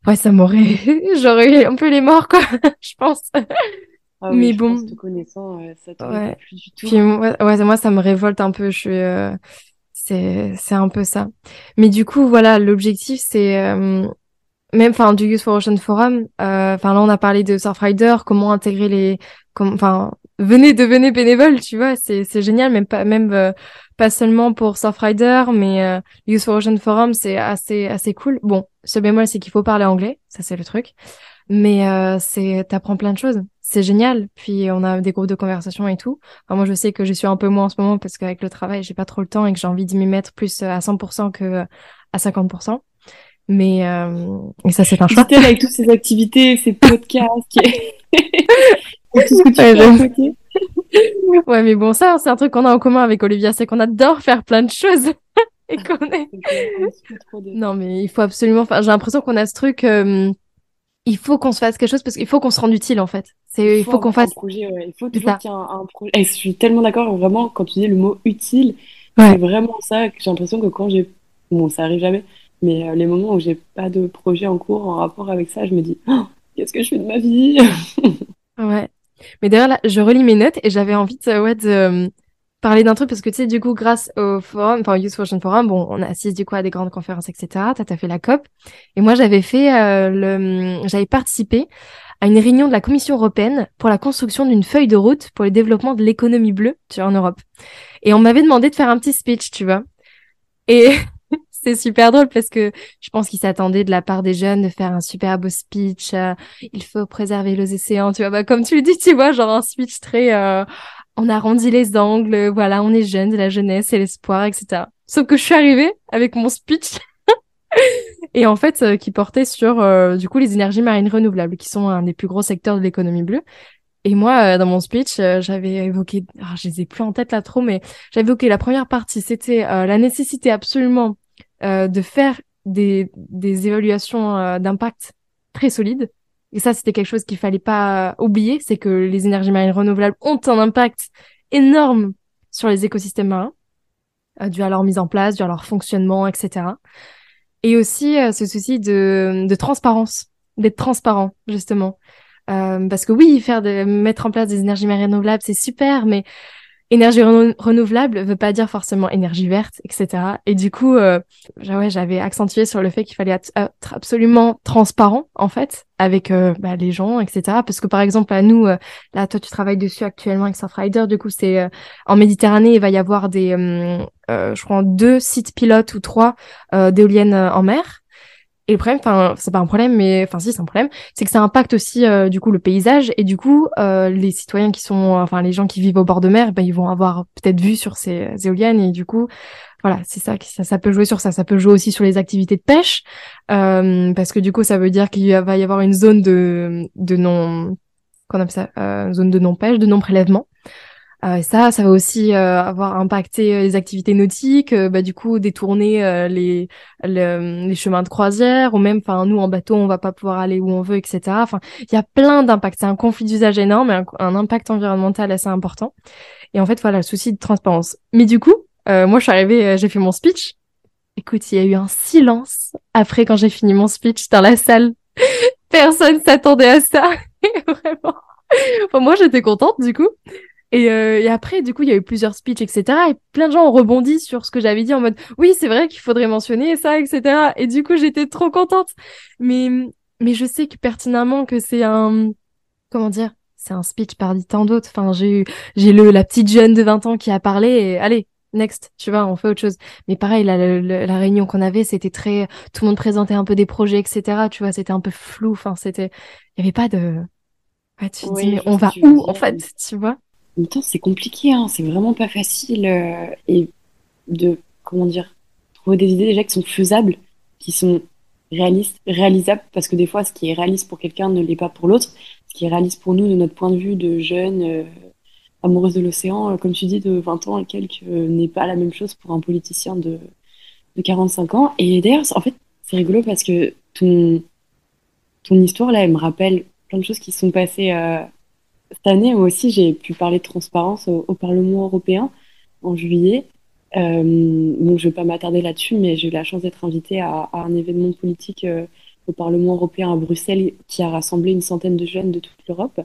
ouais, ça m'aurait, j'aurais eu un peu les morts, quoi, je pense. Ah oui, mais bon, te connaissant, euh, ça te ouais. plus du tout. Puis, ouais, moi, ça me révolte un peu. Je suis, euh, c'est, c'est un peu ça. Mais du coup, voilà, l'objectif, c'est même, enfin, du Youth for Ocean Forum. Enfin, là, on a parlé de Surfrider, comment intégrer les, enfin, venez devenez bénévole, tu vois, c'est c'est génial, même pas même euh, pas seulement pour Surfrider, mais euh, Youth for Ocean Forum, c'est assez assez cool. Bon, ce bémol c'est qu'il faut parler anglais, ça c'est le truc. Mais euh, c'est t'apprends plein de choses, c'est génial. Puis on a des groupes de conversation et tout. moi je sais que je suis un peu moins en ce moment parce qu'avec le travail, j'ai pas trop le temps et que j'ai envie de m'y mettre plus à 100% que à 50%. Mais euh, et ça c'est un choix. avec toutes ces activités, ces podcasts. ouais, mais bon, ça, c'est un truc qu'on a en commun avec Olivia, c'est qu'on adore faire plein de choses. et qu'on est... non, mais il faut absolument. J'ai l'impression qu'on a ce truc. Euh, il faut qu'on se fasse quelque chose parce qu'il faut qu'on se rende utile en fait. C'est il faut, qu'on fasse. Projet, Il faut toujours qu'il y ait un, projet. Et je suis tellement d'accord. Vraiment, quand tu dis le mot utile, c'est vraiment ça. que J'ai l'impression que quand j'ai, bon, ça arrive jamais, mais euh, les moments où j'ai pas de projet en cours en rapport avec ça, je me dis, oh, qu'est-ce que je fais de ma vie? Ouais. Mais d'ailleurs, là, je relis mes notes et j'avais envie de, ouais, de euh, parler d'un truc parce que tu sais, du coup, grâce au forum, enfin, Youth Ocean Forum, bon, on assiste du coup à des grandes conférences, etc. T'as as fait la COP. Et moi, j'avais fait euh, le, j'avais participé à une réunion de la Commission européenne pour la construction d'une feuille de route pour le développement de l'économie bleue, tu vois, en Europe. Et on m'avait demandé de faire un petit speech, tu vois. Et c'est super drôle parce que je pense qu'ils s'attendaient de la part des jeunes de faire un super beau speech. Euh, il faut préserver les océans, tu vois. Bah, comme tu le dis, tu vois, genre un speech très, euh, on arrondit les angles, voilà, on est jeunes, la jeunesse et l'espoir, etc. Sauf que je suis arrivée avec mon speech. et en fait, euh, qui portait sur, euh, du coup, les énergies marines renouvelables, qui sont un des plus gros secteurs de l'économie bleue. Et moi, dans mon speech, j'avais évoqué, ah, je les ai plus en tête là trop, mais j'avais évoqué la première partie, c'était la nécessité absolument euh, de faire des, des évaluations euh, d'impact très solides. Et ça, c'était quelque chose qu'il fallait pas oublier, c'est que les énergies marines renouvelables ont un impact énorme sur les écosystèmes marins, euh, dû à leur mise en place, dû à leur fonctionnement, etc. Et aussi ce souci de, de transparence, d'être transparent, justement. parce que oui, faire de, mettre en place des énergies marines renouvelables, c'est super, mais énergie renouvelable veut pas dire forcément énergie verte, etc. Et du coup, euh, ouais, j'avais accentué sur le fait qu'il fallait être, absolument transparent en fait avec euh, bah, les gens, etc. Parce que par exemple à nous, euh, là, toi tu travailles dessus actuellement avec Surfrider, du coup c'est euh, en Méditerranée, il va y avoir des, je crois deux sites pilotes ou trois d'éoliennes en mer. Et le problème, enfin, c'est pas un problème, mais enfin si, c'est un problème, c'est que ça impacte aussi euh, du coup le paysage et du coup euh, les citoyens qui sont, enfin les gens qui vivent au bord de mer, ben ils vont avoir peut-être vue sur ces éoliennes et du coup, voilà, c'est ça, ça, ça peut jouer sur ça. Ça peut jouer aussi sur les activités de pêche euh, parce que du coup, ça veut dire qu'il va y avoir une zone de de non, qu'on appelle ça, euh, zone de non pêche, de non prélèvement. Euh, ça, ça va aussi euh, avoir impacté euh, les activités nautiques, bah, du coup détourner les, les chemins de croisière, ou même, enfin nous en bateau, on va pas pouvoir aller où on veut, etc. Enfin, il y a plein d'impacts. C'est un conflit d'usage énorme, et un, impact environnemental assez important. Et en fait, voilà, le souci de transparence. Mais du coup, moi, je suis arrivée, j'ai fait mon speech. Écoute, il y a eu un silence après quand j'ai fini mon speech dans la salle. Personne s'attendait à ça. Vraiment. moi, j'étais contente du coup. Et, euh, et, après, du coup, il y a eu plusieurs speeches, etc. Et plein de gens ont rebondi sur ce que j'avais dit en mode oui, c'est vrai qu'il faudrait mentionner ça, etc. Et du coup, j'étais trop contente. Mais, mais je sais que pertinemment que c'est un comment dire, c'est un speech parmi tant d'autres. Enfin, j'ai eu j'ai le la petite jeune de 20 ans qui a parlé. Et allez, next, tu vois, on fait autre chose. Mais pareil, la, la, la réunion qu'on avait, c'était très tout le monde présentait un peu des projets, etc. Tu vois, c'était un peu flou. Enfin, c'était il y avait pas de ouais, tu te dis on va où en fait, tu vois? Même temps, c'est compliqué, hein, c'est vraiment pas facile. Euh, et de, comment dire, trouver des idées déjà qui sont faisables, qui sont réalistes, réalisables, parce que des fois, ce qui est réaliste pour quelqu'un ne l'est pas pour l'autre. Ce qui est réaliste pour nous, de notre point de vue de jeunes euh, amoureuses de l'océan, euh, comme tu dis, de 20 ans et quelques, n'est pas la même chose pour un politicien de, de 45 ans. Et d'ailleurs, en fait, c'est rigolo parce que ton, ton histoire, là, elle me rappelle plein de choses qui sont passées cette année aussi, j'ai pu parler de transparence au, Parlement européen en juillet. Euh, donc, je ne vais pas m'attarder là-dessus, mais j'ai eu la chance d'être invitée à, un événement politique euh, au Parlement européen à Bruxelles qui a rassemblé une centaine de jeunes de toute l'Europe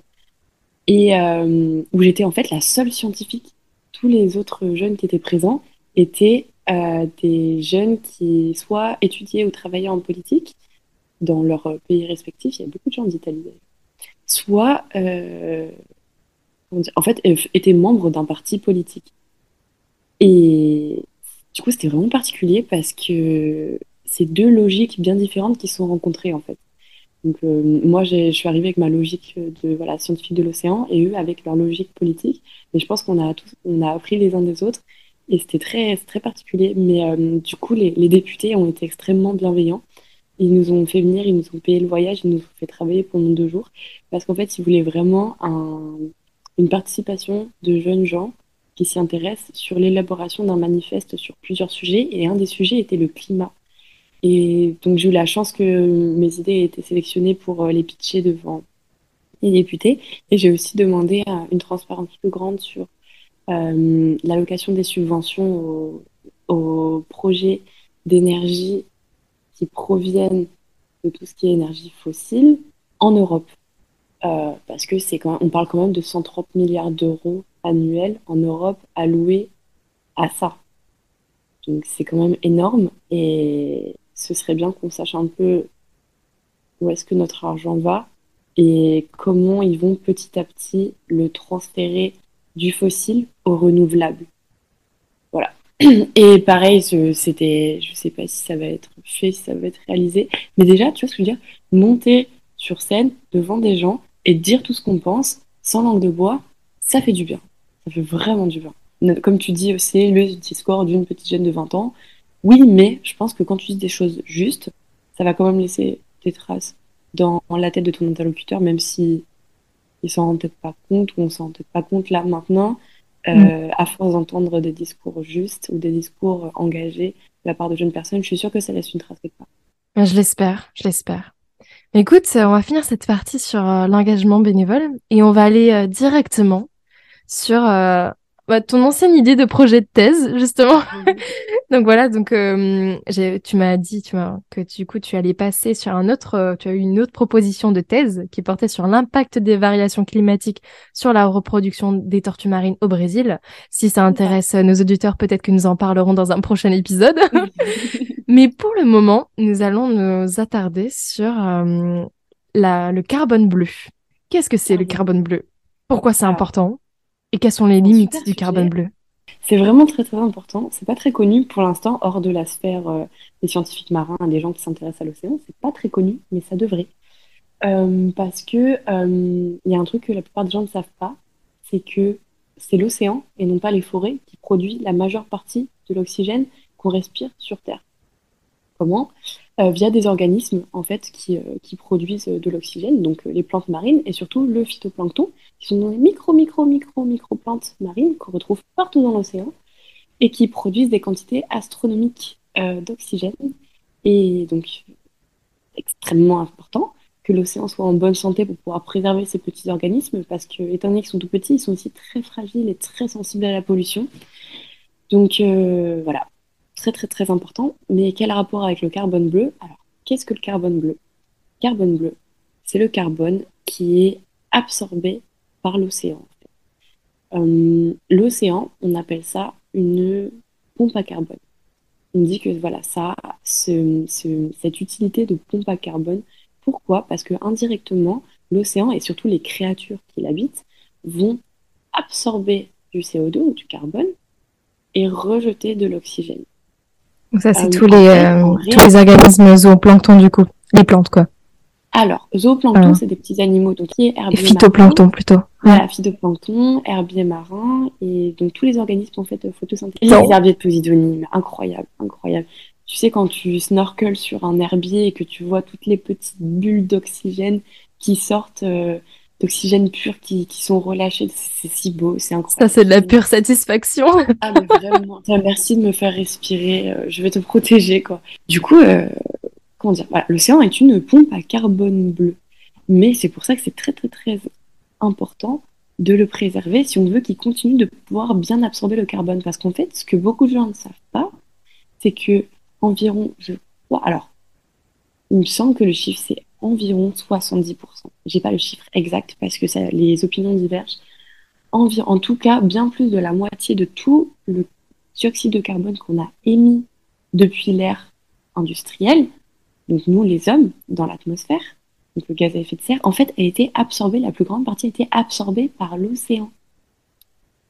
et euh, où j'étais en fait la seule scientifique. Tous les autres jeunes qui étaient présents étaient des jeunes qui soit étudiaient ou travaillaient en politique dans leur pays respectif. Il y a beaucoup de gens d'Italie soit euh, en fait était membre d'un parti politique. Et du coup, c'était vraiment particulier parce que c'est deux logiques bien différentes qui sont rencontrées en fait. Donc euh, moi, je suis arrivée avec ma logique de voilà scientifique de l'océan et eux avec leur logique politique. Et je pense qu'on a tous, on a appris les uns des autres et c'était très très particulier. Mais euh, du coup, les, députés ont été extrêmement bienveillants. Ils nous ont fait venir, ils nous ont payé le voyage, ils nous ont fait travailler pendant deux jours. Parce qu'en fait, ils voulaient vraiment une participation de jeunes gens qui s'y intéressent sur l'élaboration d'un manifeste sur plusieurs sujets. Et un des sujets était le climat. Et donc, j'ai eu la chance que mes idées aient été sélectionnées pour euh, les pitcher devant les députés. Et j'ai aussi demandé une transparence plus grande sur euh, l'allocation des subventions aux projets d'énergie qui proviennent de tout ce qui est énergie fossile en Europe. Euh, parce que c'est quand on parle quand même de 130 milliards d'euros annuels en Europe alloués à ça. Donc c'est quand même énorme et ce serait bien qu'on sache un peu où est-ce que notre argent va et comment ils vont petit à petit le transférer du fossile au renouvelable. Et pareil, c'était, je sais pas si ça va être fait, si ça va être réalisé, mais déjà, tu vois ce que je veux dire, monter sur scène devant des gens et dire tout ce qu'on pense sans langue de bois, ça fait du bien. Ça fait vraiment du bien. Comme tu dis, c'est le discours d'une petite jeune de 20 ans. Oui, mais je pense que quand tu dis des choses justes, ça va quand même laisser des traces dans la tête de ton interlocuteur, même si il s'en rend peut-être pas compte ou on s'en rend peut-être pas compte là maintenant. Euh, mm. à force d'entendre des discours justes ou des discours engagés de la part de jeunes personnes, je suis sûre que ça laisse une trace quelque part. Je l'espère, je l'espère. Écoute, on va finir cette partie sur euh, l'engagement bénévole et on va aller euh, directement sur bah, ton ancienne idée de projet de thèse, justement. donc voilà, donc euh, tu m'as dit tu que du coup tu allais passer sur un autre, euh, tu as eu une autre proposition de thèse qui portait sur l'impact des variations climatiques sur la reproduction des tortues marines au Brésil. Si ça intéresse nos auditeurs, peut-être que nous en parlerons dans un prochain épisode. Mais pour le moment, nous allons nous attarder sur euh, la, le carbone bleu. Qu'est-ce que c'est le carbone bleu? Pourquoi c'est important? Et quelles sont les limites du carbone bleu C'est vraiment très très important. C'est pas très connu pour l'instant, hors de la sphère euh, des scientifiques marins, des gens qui s'intéressent à l'océan. C'est pas très connu, mais ça devrait. Euh, parce que il y a un truc que la plupart des gens ne savent pas, c'est que c'est l'océan et non pas les forêts qui produit la majeure partie de l'oxygène qu'on respire sur Terre. Comment? euh, Via des organismes en fait qui, euh, qui produisent de l'oxygène, donc euh, les plantes marines et surtout le phytoplancton, qui sont des micro, micro, micro, micro plantes marines qu'on retrouve partout dans l'océan et qui produisent des quantités astronomiques d'oxygène. Et donc, extrêmement important que l'océan soit en bonne santé pour pouvoir préserver ces petits organismes, parce que, étant donné qu'ils sont tout petits, ils sont aussi très fragiles et très sensibles à la pollution. Donc euh, voilà, très très très important. Mais quel rapport avec le carbone bleu? Alors, qu'est-ce que le carbone bleu? Carbone bleu, c'est le carbone qui est absorbé par l'océan. Euh, l'océan, on appelle ça une pompe à carbone. On dit que voilà, ça, cette utilité de pompe à carbone. Pourquoi? Parce que indirectement, l'océan et surtout les créatures qui l'habitent vont absorber du CO2 ou du carbone et rejeter de l'oxygène. Donc ça, c'est euh, tous, les, euh, tous les organismes zooplancton, du coup. Les plantes, quoi. Alors, zooplancton, c'est des petits animaux, donc qui est herbier phytoplancton, plutôt. Voilà, phytoplancton, herbier marin, et donc tous les organismes, en fait, photosynthèse. Les herbiers de Posidonie, incroyable, incroyable. Tu sais, quand tu snorkels sur un herbier et que tu vois toutes les petites bulles d'oxygène qui sortent euh, d'oxygène pur qui, qui, sont relâchés. C'est si beau, c'est incroyable. Ça, c'est de la pure satisfaction. ah, mais vraiment. Merci de me faire respirer. Euh, je vais te protéger, quoi. Du coup, euh, comment dire L'océan est une pompe à carbone bleu. Mais c'est pour ça que c'est très, très, très important de le préserver si on veut qu'il continue de pouvoir bien absorber le carbone. Parce qu'en fait, ce que beaucoup de gens ne savent pas, c'est que environ, je crois, alors, il me semble que le chiffre c'est environ 70%. J'ai pas le chiffre exact parce que les opinions divergent. en tout cas, bien plus de la moitié de tout le dioxyde de carbone qu'on a émis depuis l'ère industrielle, donc nous les hommes, dans l'atmosphère, le gaz à effet de serre, en fait, a été absorbé, la plus grande partie a été absorbée par l'océan.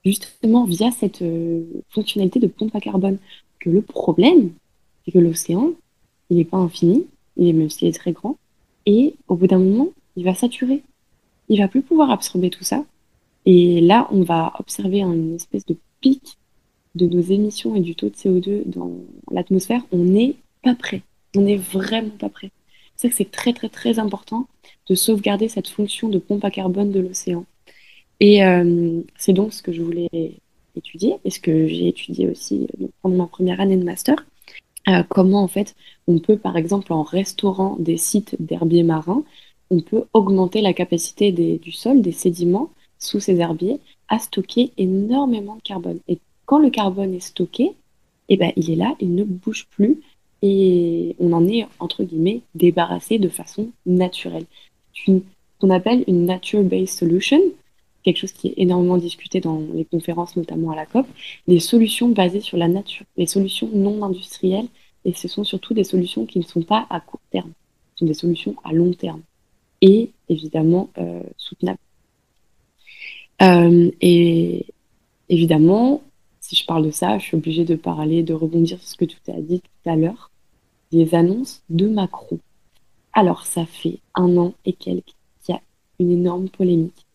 Justement via cette euh, fonctionnalité de pompe à carbone. Que le problème, c'est que l'océan, il n'est pas infini, il est même est très grand, et au bout d'un moment, il va saturer. Il va plus pouvoir absorber tout ça. Et là, on va observer une espèce de pic de nos émissions et du taux de CO2 dans l'atmosphère. On n'est pas prêt. On n'est vraiment pas prêt. C'est que c'est très très très important de sauvegarder cette fonction de pompe à carbone de l'océan. Et euh, c'est donc ce que je voulais étudier et ce que j'ai étudié aussi pendant ma première année de master. Euh, comment en fait on peut par exemple en restaurant des sites d'herbiers marins, on peut augmenter la capacité du sol, des sédiments sous ces herbiers à stocker énormément de carbone. Et quand le carbone est stocké, eh ben, il est là, il ne bouge plus et on en est entre guillemets débarrassé de façon naturelle. C'est qu'on appelle une nature-based solution, quelque chose qui est énormément discuté dans les conférences, notamment à la COP, les solutions basées sur la nature, les solutions non industrielles, et ce sont surtout des solutions qui ne sont pas à court terme, ce sont des solutions à long terme et évidemment euh, soutenables. Euh, et évidemment, si je parle de ça, je suis obligée de parler, de rebondir sur ce que tu as dit tout à l'heure, des annonces de Macron. Alors, ça fait un an et quelques qu'il y a une énorme polémique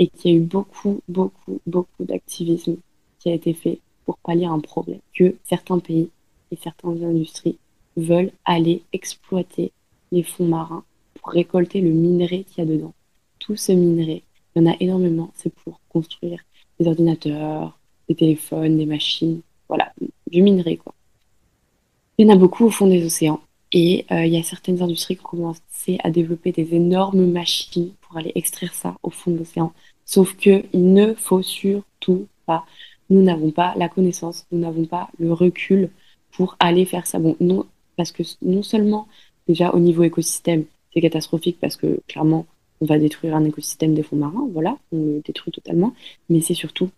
et qu'il y a eu beaucoup, beaucoup, beaucoup d'activisme qui a été fait pour pallier un problème que certains pays et certaines industries veulent aller exploiter les fonds marins pour récolter le minerai qu'il y a dedans. Tout ce minerai, il y en a énormément, c'est pour construire des ordinateurs, des téléphones, des machines, voilà, du minerai quoi. Il y en a beaucoup au fond des océans et euh, il y a certaines industries qui ont commencé à développer des énormes machines pour aller extraire ça au fond de l'océan. Sauf qu'il ne faut surtout pas, nous n'avons pas la connaissance, nous n'avons pas le recul pour aller faire ça. Bon, non, parce que non seulement, déjà au niveau écosystème, c'est catastrophique parce que clairement, on va détruire un écosystème des fonds marins, voilà, on le détruit totalement, mais c'est surtout,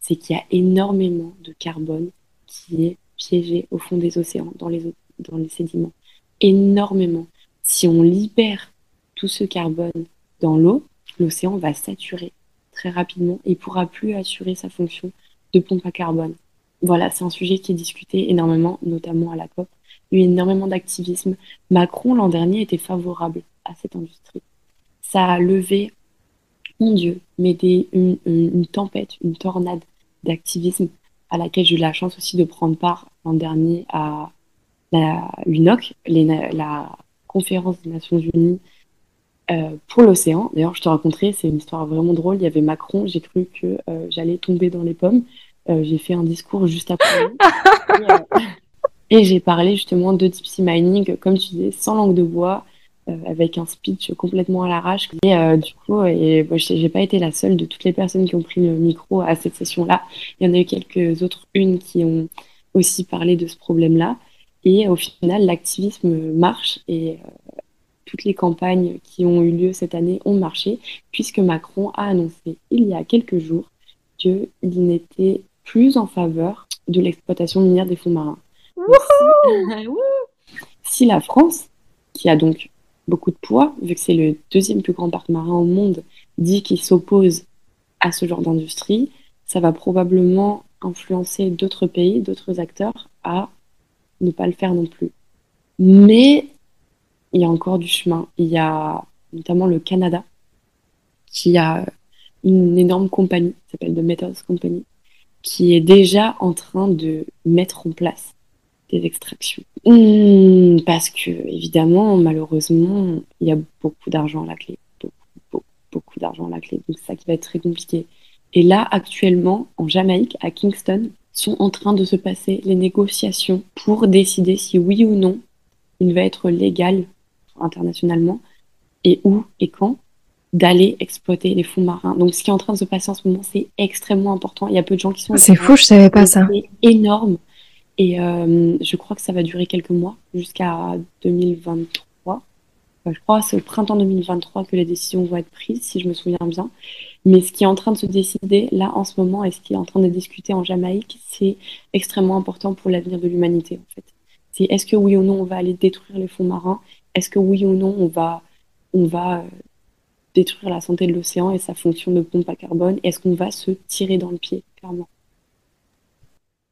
c'est qu'il y a énormément de carbone qui est piégé au fond des océans, dans les, dans les sédiments. Énormément. Si on libère tout ce carbone dans l'eau, l'océan va saturer très rapidement et pourra plus assurer sa fonction de pompe à carbone. Voilà, c'est un sujet qui est discuté énormément, notamment à la COP. Il y a eu énormément d'activisme. Macron, l'an dernier, était favorable à cette industrie. Ça a levé, mon Dieu, mais des, une, tempête, une tornade d'activisme à laquelle j'ai eu la chance aussi de prendre part l'an dernier à l'UNOC, la conférence des Nations Unies euh, pour l'océan. D'ailleurs, je te raconterai, c'est une histoire vraiment drôle. Il y avait Macron, j'ai cru que euh, j'allais tomber dans les pommes. Euh, j'ai fait un discours juste après. et, j'ai parlé justement de deep sea mining, comme tu disais, sans langue de bois, avec un speech complètement à l'arrache. Et du coup, et, j'ai pas été la seule de toutes les personnes qui ont pris le micro à cette session-là. Il y en a eu quelques autres, une qui ont aussi parlé de ce problème-là. Et au final, l'activisme marche et toutes les campagnes qui ont eu lieu cette année ont marché, puisque Macron a annoncé il y a quelques jours qu'il n'était plus en faveur de l'exploitation minière des fonds marins. Si, la France, qui a donc beaucoup de poids, vu que c'est le deuxième plus grand parc marin au monde, dit qu'il s'oppose à ce genre d'industrie, ça va probablement influencer d'autres pays, d'autres acteurs à ne pas le faire non plus. Mais il y a encore du chemin. Il y a notamment le Canada qui a une énorme compagnie, qui s'appelle The Metals Company, qui est déjà en train de mettre en place des extractions. Hmm, parce que, évidemment, malheureusement, il y a beaucoup d'argent à la clé. Beaucoup, beaucoup, beaucoup d'argent à la clé. Donc, c'est ça qui va être très compliqué. Et là, actuellement, en Jamaïque, à Kingston, sont en train de se passer les négociations pour décider si oui ou non il va être légal internationalement et où et quand d'aller exploiter les fonds marins. Donc, ce qui est en train de se passer en ce moment, c'est extrêmement important. Il y a peu de gens qui sont. C'est fou, je savais pas ça. C'est énorme. Et euh, je crois que ça va durer quelques mois, jusqu'à 2023. je crois que c'est au printemps 2023 que les décisions vont être prises, si je me souviens bien. Mais ce qui est en train de se décider là en ce moment et ce qui est en train de discuter en Jamaïque, c'est extrêmement important pour l'avenir de l'humanité en fait. C'est est-ce que oui ou non on va aller détruire les fonds marins est-ce que oui ou non, on va, on va euh, détruire la santé de l'océan et sa fonction de pompe à carbone? Est-ce qu'on va se tirer dans le pied, clairement?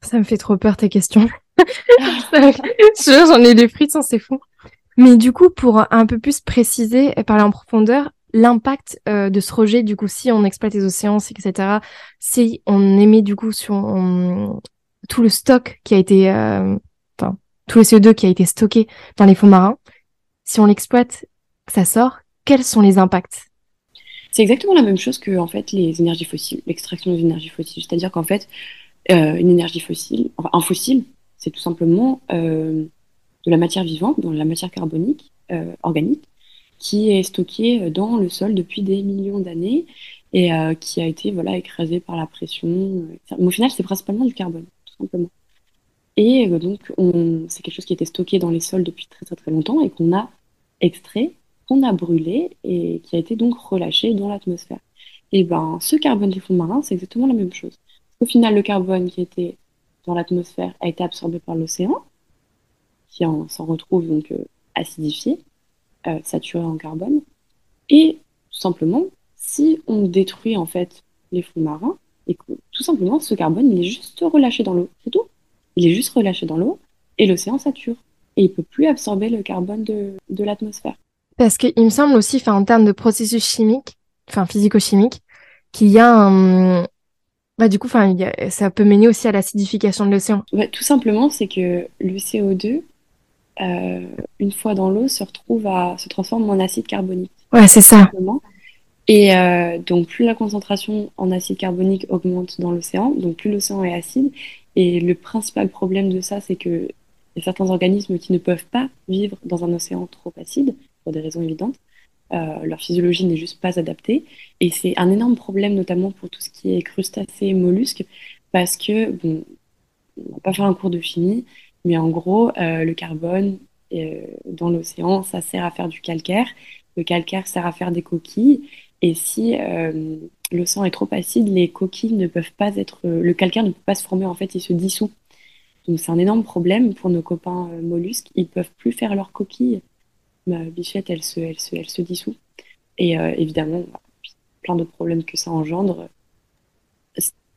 Ça me fait trop peur tes questions. J'en ai des frissons, c'est fou. Mais du coup, pour un peu plus préciser et parler en profondeur, l'impact euh, de ce rejet, du coup, si on exploite les océans, etc., si on émet du coup sur tout le stock qui a été, euh, enfin, tout le CO2 qui a été stocké dans les fonds marins, si on l'exploite, ça sort, quels sont les impacts? C'est exactement la même chose que en fait, les énergies fossiles, l'extraction des énergies fossiles. C'est-à-dire qu'en fait, euh, une énergie fossile, enfin un fossile, c'est tout simplement euh, de la matière vivante, de la matière carbonique, euh, organique, qui est stockée dans le sol depuis des millions d'années et qui a été voilà, écrasée par la pression. Au final, c'est principalement du carbone, tout simplement. Et euh, donc, c'est quelque chose qui était stocké dans les sols depuis très très très longtemps et qu'on a extrait, qu'on a brûlé et qui a été donc relâché dans l'atmosphère. Et ben, ce carbone des fonds marins, c'est exactement la même chose. Au final, le carbone qui était dans l'atmosphère a été absorbé par l'océan, qui s'en retrouve donc euh, acidifié, euh, saturé en carbone. Et tout simplement, si on détruit en fait les fonds marins, et que tout simplement ce carbone il est juste relâché dans l'eau, c'est tout il est juste relâché dans l'eau et l'océan sature. Et il peut plus absorber le carbone de, de l'atmosphère. Parce qu'il me semble aussi, en termes de processus chimiques, enfin physico-chimiques, qu'il y a un... Bah, du coup, enfin, ça peut mener aussi à l'acidification de l'océan. tout simplement, c'est que le CO2, euh, une fois dans l'eau, se retrouve à se transforme en acide carbonique. Ouais, c'est ça. Et euh, donc, plus la concentration en acide carbonique augmente dans l'océan, donc plus l'océan est acide, et le principal problème de ça, c'est que certains organismes qui ne peuvent pas vivre dans un océan trop acide, pour des raisons évidentes. Euh, leur physiologie n'est juste pas adaptée. Et c'est un énorme problème, notamment pour tout ce qui est crustacés et mollusques, parce que, bon, on va pas faire un cours de chimie, mais en gros, euh, le carbone euh, dans l'océan, ça sert à faire du calcaire. Le calcaire sert à faire des coquilles. Et si le sang est trop acide, les coquilles ne peuvent pas être, le calcaire ne peut pas se former en fait, il se dissout. Donc c'est un énorme problème pour nos copains euh, mollusques. Ils peuvent plus faire leurs coquilles. Ma bichette, elle se, elle se, elle se dissout. Et euh, évidemment, plein d'autres problèmes que ça engendre.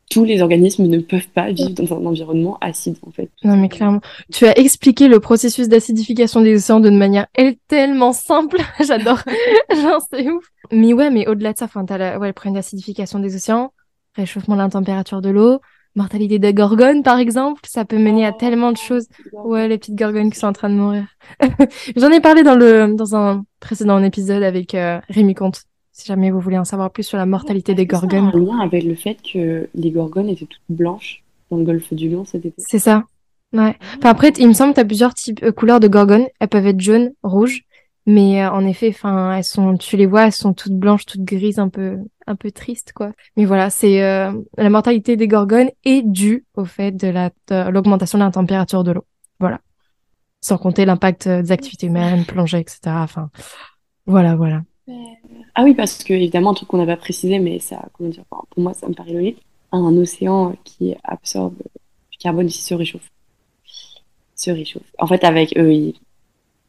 Tous les organismes ne peuvent pas vivre dans un environnement acide, en fait. Non, mais clairement. Tu as expliqué le processus d'acidification des océans d'une manière tellement simple. J'adore. Genre, c'est ouf. Mais ouais, mais au-delà de ça, enfin, t'as la, ouais, le problème d'acidification des océans, réchauffement de la température de l'eau, mortalité des gorgones, par exemple. Ça peut mener à oh, tellement de choses. Ouais, les petites gorgones qui sont en train de mourir. J'en ai parlé dans le, dans un précédent épisode avec euh, Rémi Comte si jamais vous voulez en savoir plus sur la mortalité des gorgones. C'est un lien avec le fait que les gorgones étaient toutes blanches dans le golfe du Lion cet été. C'est ça. Ouais. Enfin, après, il me semble que tu as plusieurs types, euh, couleurs de gorgones. Elles peuvent être jaunes, rouges, mais euh, en effet, enfin, elles sont, tu les vois, elles sont toutes blanches, toutes grises, un peu, un peu tristes, quoi. Mais voilà, c'est euh, la mortalité des gorgones est due au fait de la l'augmentation de la température de l'eau. Voilà. Sans compter l'impact des activités humaines, plongées, etc. Enfin, voilà, voilà. Ah oui, parce que évidemment, un truc qu'on n'a pas précisé, mais ça, comment dire, pour moi, ça me paraît logique. Un océan qui absorbe du carbone ici se réchauffe. Se réchauffe. En fait, avec eux,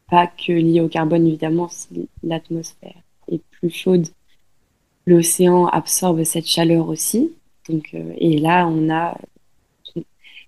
pas que lié au carbone, évidemment, si l'atmosphère est plus chaude, l'océan absorbe cette chaleur aussi. Donc, euh, et là, on a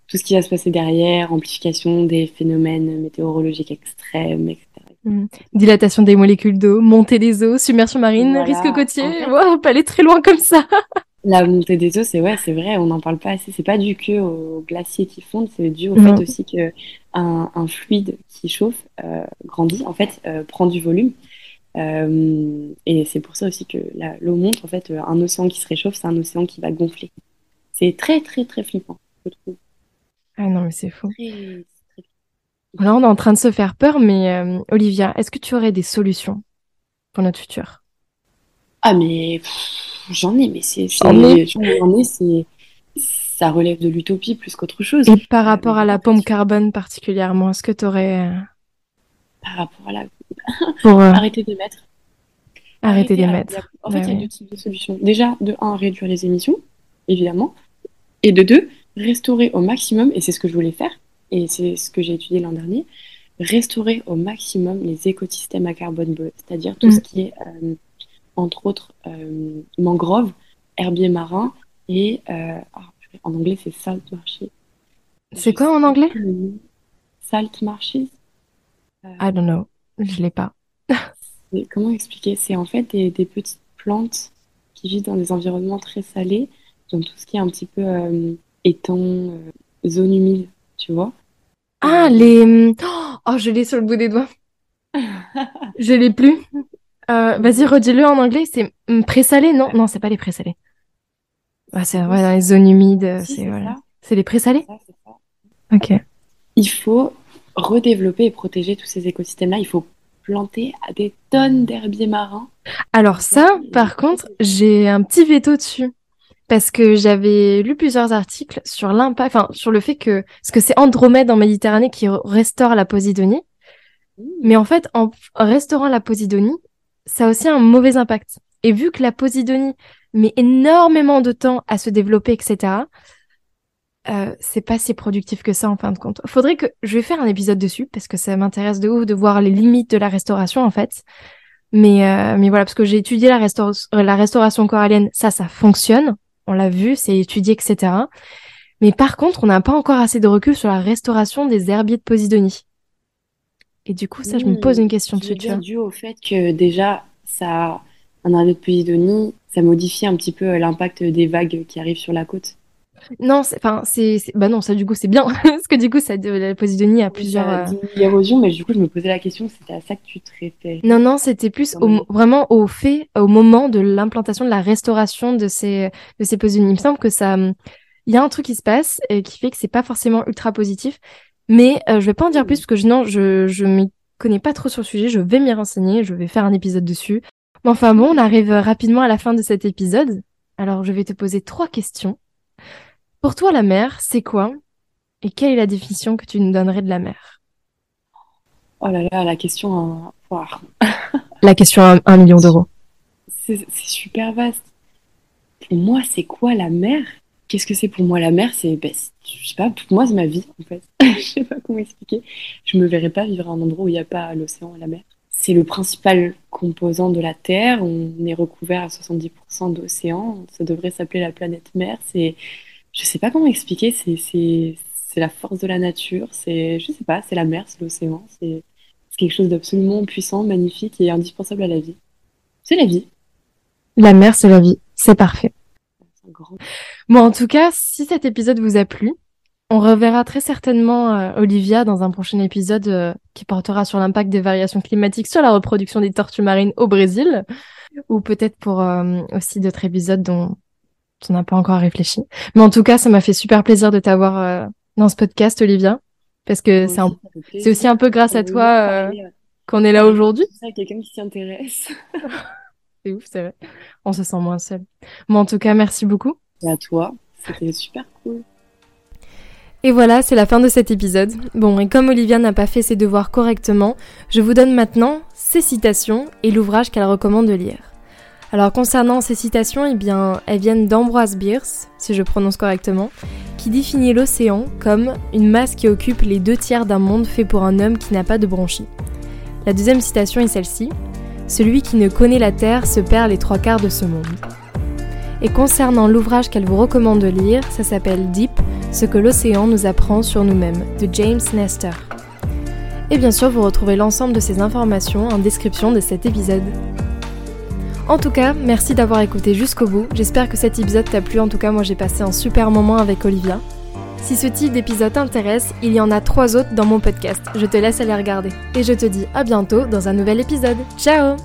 tout ce qui va se passer derrière, amplification des phénomènes météorologiques extrêmes, etc. Mm. Dilatation des molécules d'eau, montée des eaux, submersion marine, risque côtier. En pas aller très loin comme ça. La montée des eaux, c'est ouais, c'est vrai, on n'en parle pas assez. C'est pas dû que aux glaciers qui fondent, c'est dû au fait aussi que un, fluide qui chauffe euh, grandit, en fait, euh, prend du volume. Euh, et c'est pour ça aussi que l'eau monte. En fait, un océan qui se réchauffe, c'est un océan qui va gonfler. C'est très, très, très flippant, je trouve. Ah non, mais c'est faux. Là, on est en train de se faire peur, mais euh, Olivia, est-ce que tu aurais des solutions pour notre futur? Ah, mais j'en ai, mais c'est. J'en ai, c'est. Ça relève de l'utopie plus qu'autre chose. Et par rapport à la pompe carbone particulièrement, est-ce que tu aurais. Euh, par rapport à la. pour, euh, Arrêter d'émettre. Arrêter d'émettre. En fait, il y a deux types de solutions. Déjà, de un, réduire les émissions, évidemment. Et de deux, restaurer au maximum, et c'est ce que je voulais faire, et c'est ce que j'ai étudié l'an dernier, restaurer au maximum les écosystèmes à carbone bleu, c'est-à-dire tout ce mm. qui est, euh, entre autres, euh, mangroves, herbiers marins et, euh, ah, en anglais, c'est salt marshes. C'est quoi en anglais? Salt marshes. I don't know, je l'ai pas. comment expliquer? C'est en fait des, des, petites plantes qui vivent dans des environnements très salés, dans tout ce qui est un petit peu étang, zone humide, tu vois. Ah, euh, les. Oh, je l'ai sur le bout des doigts. je l'ai plus. Euh, vas-y, redis-le en anglais. C'est présalé Non, non, c'est pas les présalés. Ah, c'est ouais, dans les zones humides. c'est voilà. C'est les présalés? Ok. Il faut redévelopper et protéger tous ces écosystèmes-là. Il faut planter des tonnes d'herbiers marins. Alors ça, par contre, j'ai un petit veto dessus parce que j'avais lu plusieurs articles sur l'impact, enfin sur le fait que ce que c'est Andromède en Méditerranée qui restaure la Posidonie, mmh. mais en fait en restaurant la Posidonie, ça a aussi un mauvais impact. Et vu que la Posidonie met énormément de temps à se développer, etc. Euh, c'est pas si productif que ça en fin de compte. Faudrait que je vais faire un épisode dessus parce que ça m'intéresse de ouf de voir les limites de la restauration en fait. Mais euh, mais voilà parce que j'ai étudié la, la restauration corallienne, ça ça fonctionne on l'a vu, c'est étudié, etc. Mais par contre, on n'a pas encore assez de recul sur la restauration des herbiers de Posidonie. Et du coup, ça, je me pose une question dessus. C'est dû au fait que déjà, ça, un herbier de Posidonie, ça modifie un petit peu l'impact des vagues qui arrivent sur la côte. Non, enfin, c'est, bah non, ça du coup c'est bien parce que du coup ça, la Posidonie a plusieurs. Euh, l'érosion, mais du coup je me posais la question, c'était à ça que tu traitais. Non, non, c'était plus vraiment au fait, au moment de l'implantation, de la restauration de ces de ces Posidonie. Il me semble que ça, il y a un truc qui se passe et qui fait que c'est pas forcément ultra positif. Mais euh, je vais pas en dire plus parce que je, non, je je m'y connais pas trop sur le sujet. Je vais m'y renseigner, je vais faire un épisode dessus. Mais enfin bon, on arrive rapidement à la fin de cet épisode. Alors je vais te poser trois questions. Pour toi, la mer, c'est quoi? Et quelle est la définition que tu nous donnerais de la mer? Oh là là, la question à la question à un million d'euros. C'est super vaste. Pour moi, c'est quoi la mer? Qu'est-ce que c'est pour moi la mer? C'est, ben, je sais pas, pour moi, c'est ma vie, en fait. je sais pas comment expliquer. Je me verrais pas vivre à un endroit où il n'y a pas l'océan et la mer. C'est le principal composant de la Terre. On est recouvert à 70% d'océan. Ça devrait s'appeler la planète mer. C'est je sais pas comment expliquer, c'est la force de la nature, c'est, je sais pas, c'est la mer, c'est l'océan, c'est quelque chose d'absolument puissant, magnifique et indispensable à la vie. C'est la vie. La mer, c'est la vie. C'est parfait. Bon, en tout cas, si cet épisode vous a plu, on reverra très certainement euh, Olivia dans un prochain épisode euh, qui portera sur l'impact des variations climatiques sur la reproduction des tortues marines au Brésil, ou peut-être pour euh, aussi d'autres épisodes dont on n'a pas encore réfléchi. Mais en tout cas, ça m'a fait super plaisir de t'avoir dans ce podcast, Olivia, parce que c'est c'est aussi un peu grâce à toi qu'on est là aujourd'hui. C'est quelqu'un qui s'y intéresse. c'est ouf, c'est vrai. On se sent moins seul. Mais en tout cas, merci beaucoup. Et à toi, c'était super cool. Et voilà, c'est la fin de cet épisode. Bon, et comme Olivia n'a pas fait ses devoirs correctement, je vous donne maintenant ses citations et l'ouvrage qu'elle recommande de lire. Alors concernant ces citations, eh bien, elles viennent d'Ambroise Bierce, si je prononce correctement, qui définit l'océan comme une masse qui occupe les deux tiers d'un monde fait pour un homme qui n'a pas de bronchie. La deuxième citation est celle-ci. Celui qui ne connaît la Terre se perd les trois quarts de ce monde. Et concernant l'ouvrage qu'elle vous recommande de lire, ça s'appelle Deep, ce que l'océan nous apprend sur nous-mêmes, de James Nestor. Et bien sûr, vous retrouvez l'ensemble de ces informations en description de cet épisode. En tout cas, merci d'avoir écouté jusqu'au bout. J'espère que cet épisode t'a plu. En tout cas, moi j'ai passé un super moment avec Olivia. Si ce type d'épisode t'intéresse, il y en a trois autres dans mon podcast. Je te laisse aller regarder. Et je te dis à bientôt dans un nouvel épisode. Ciao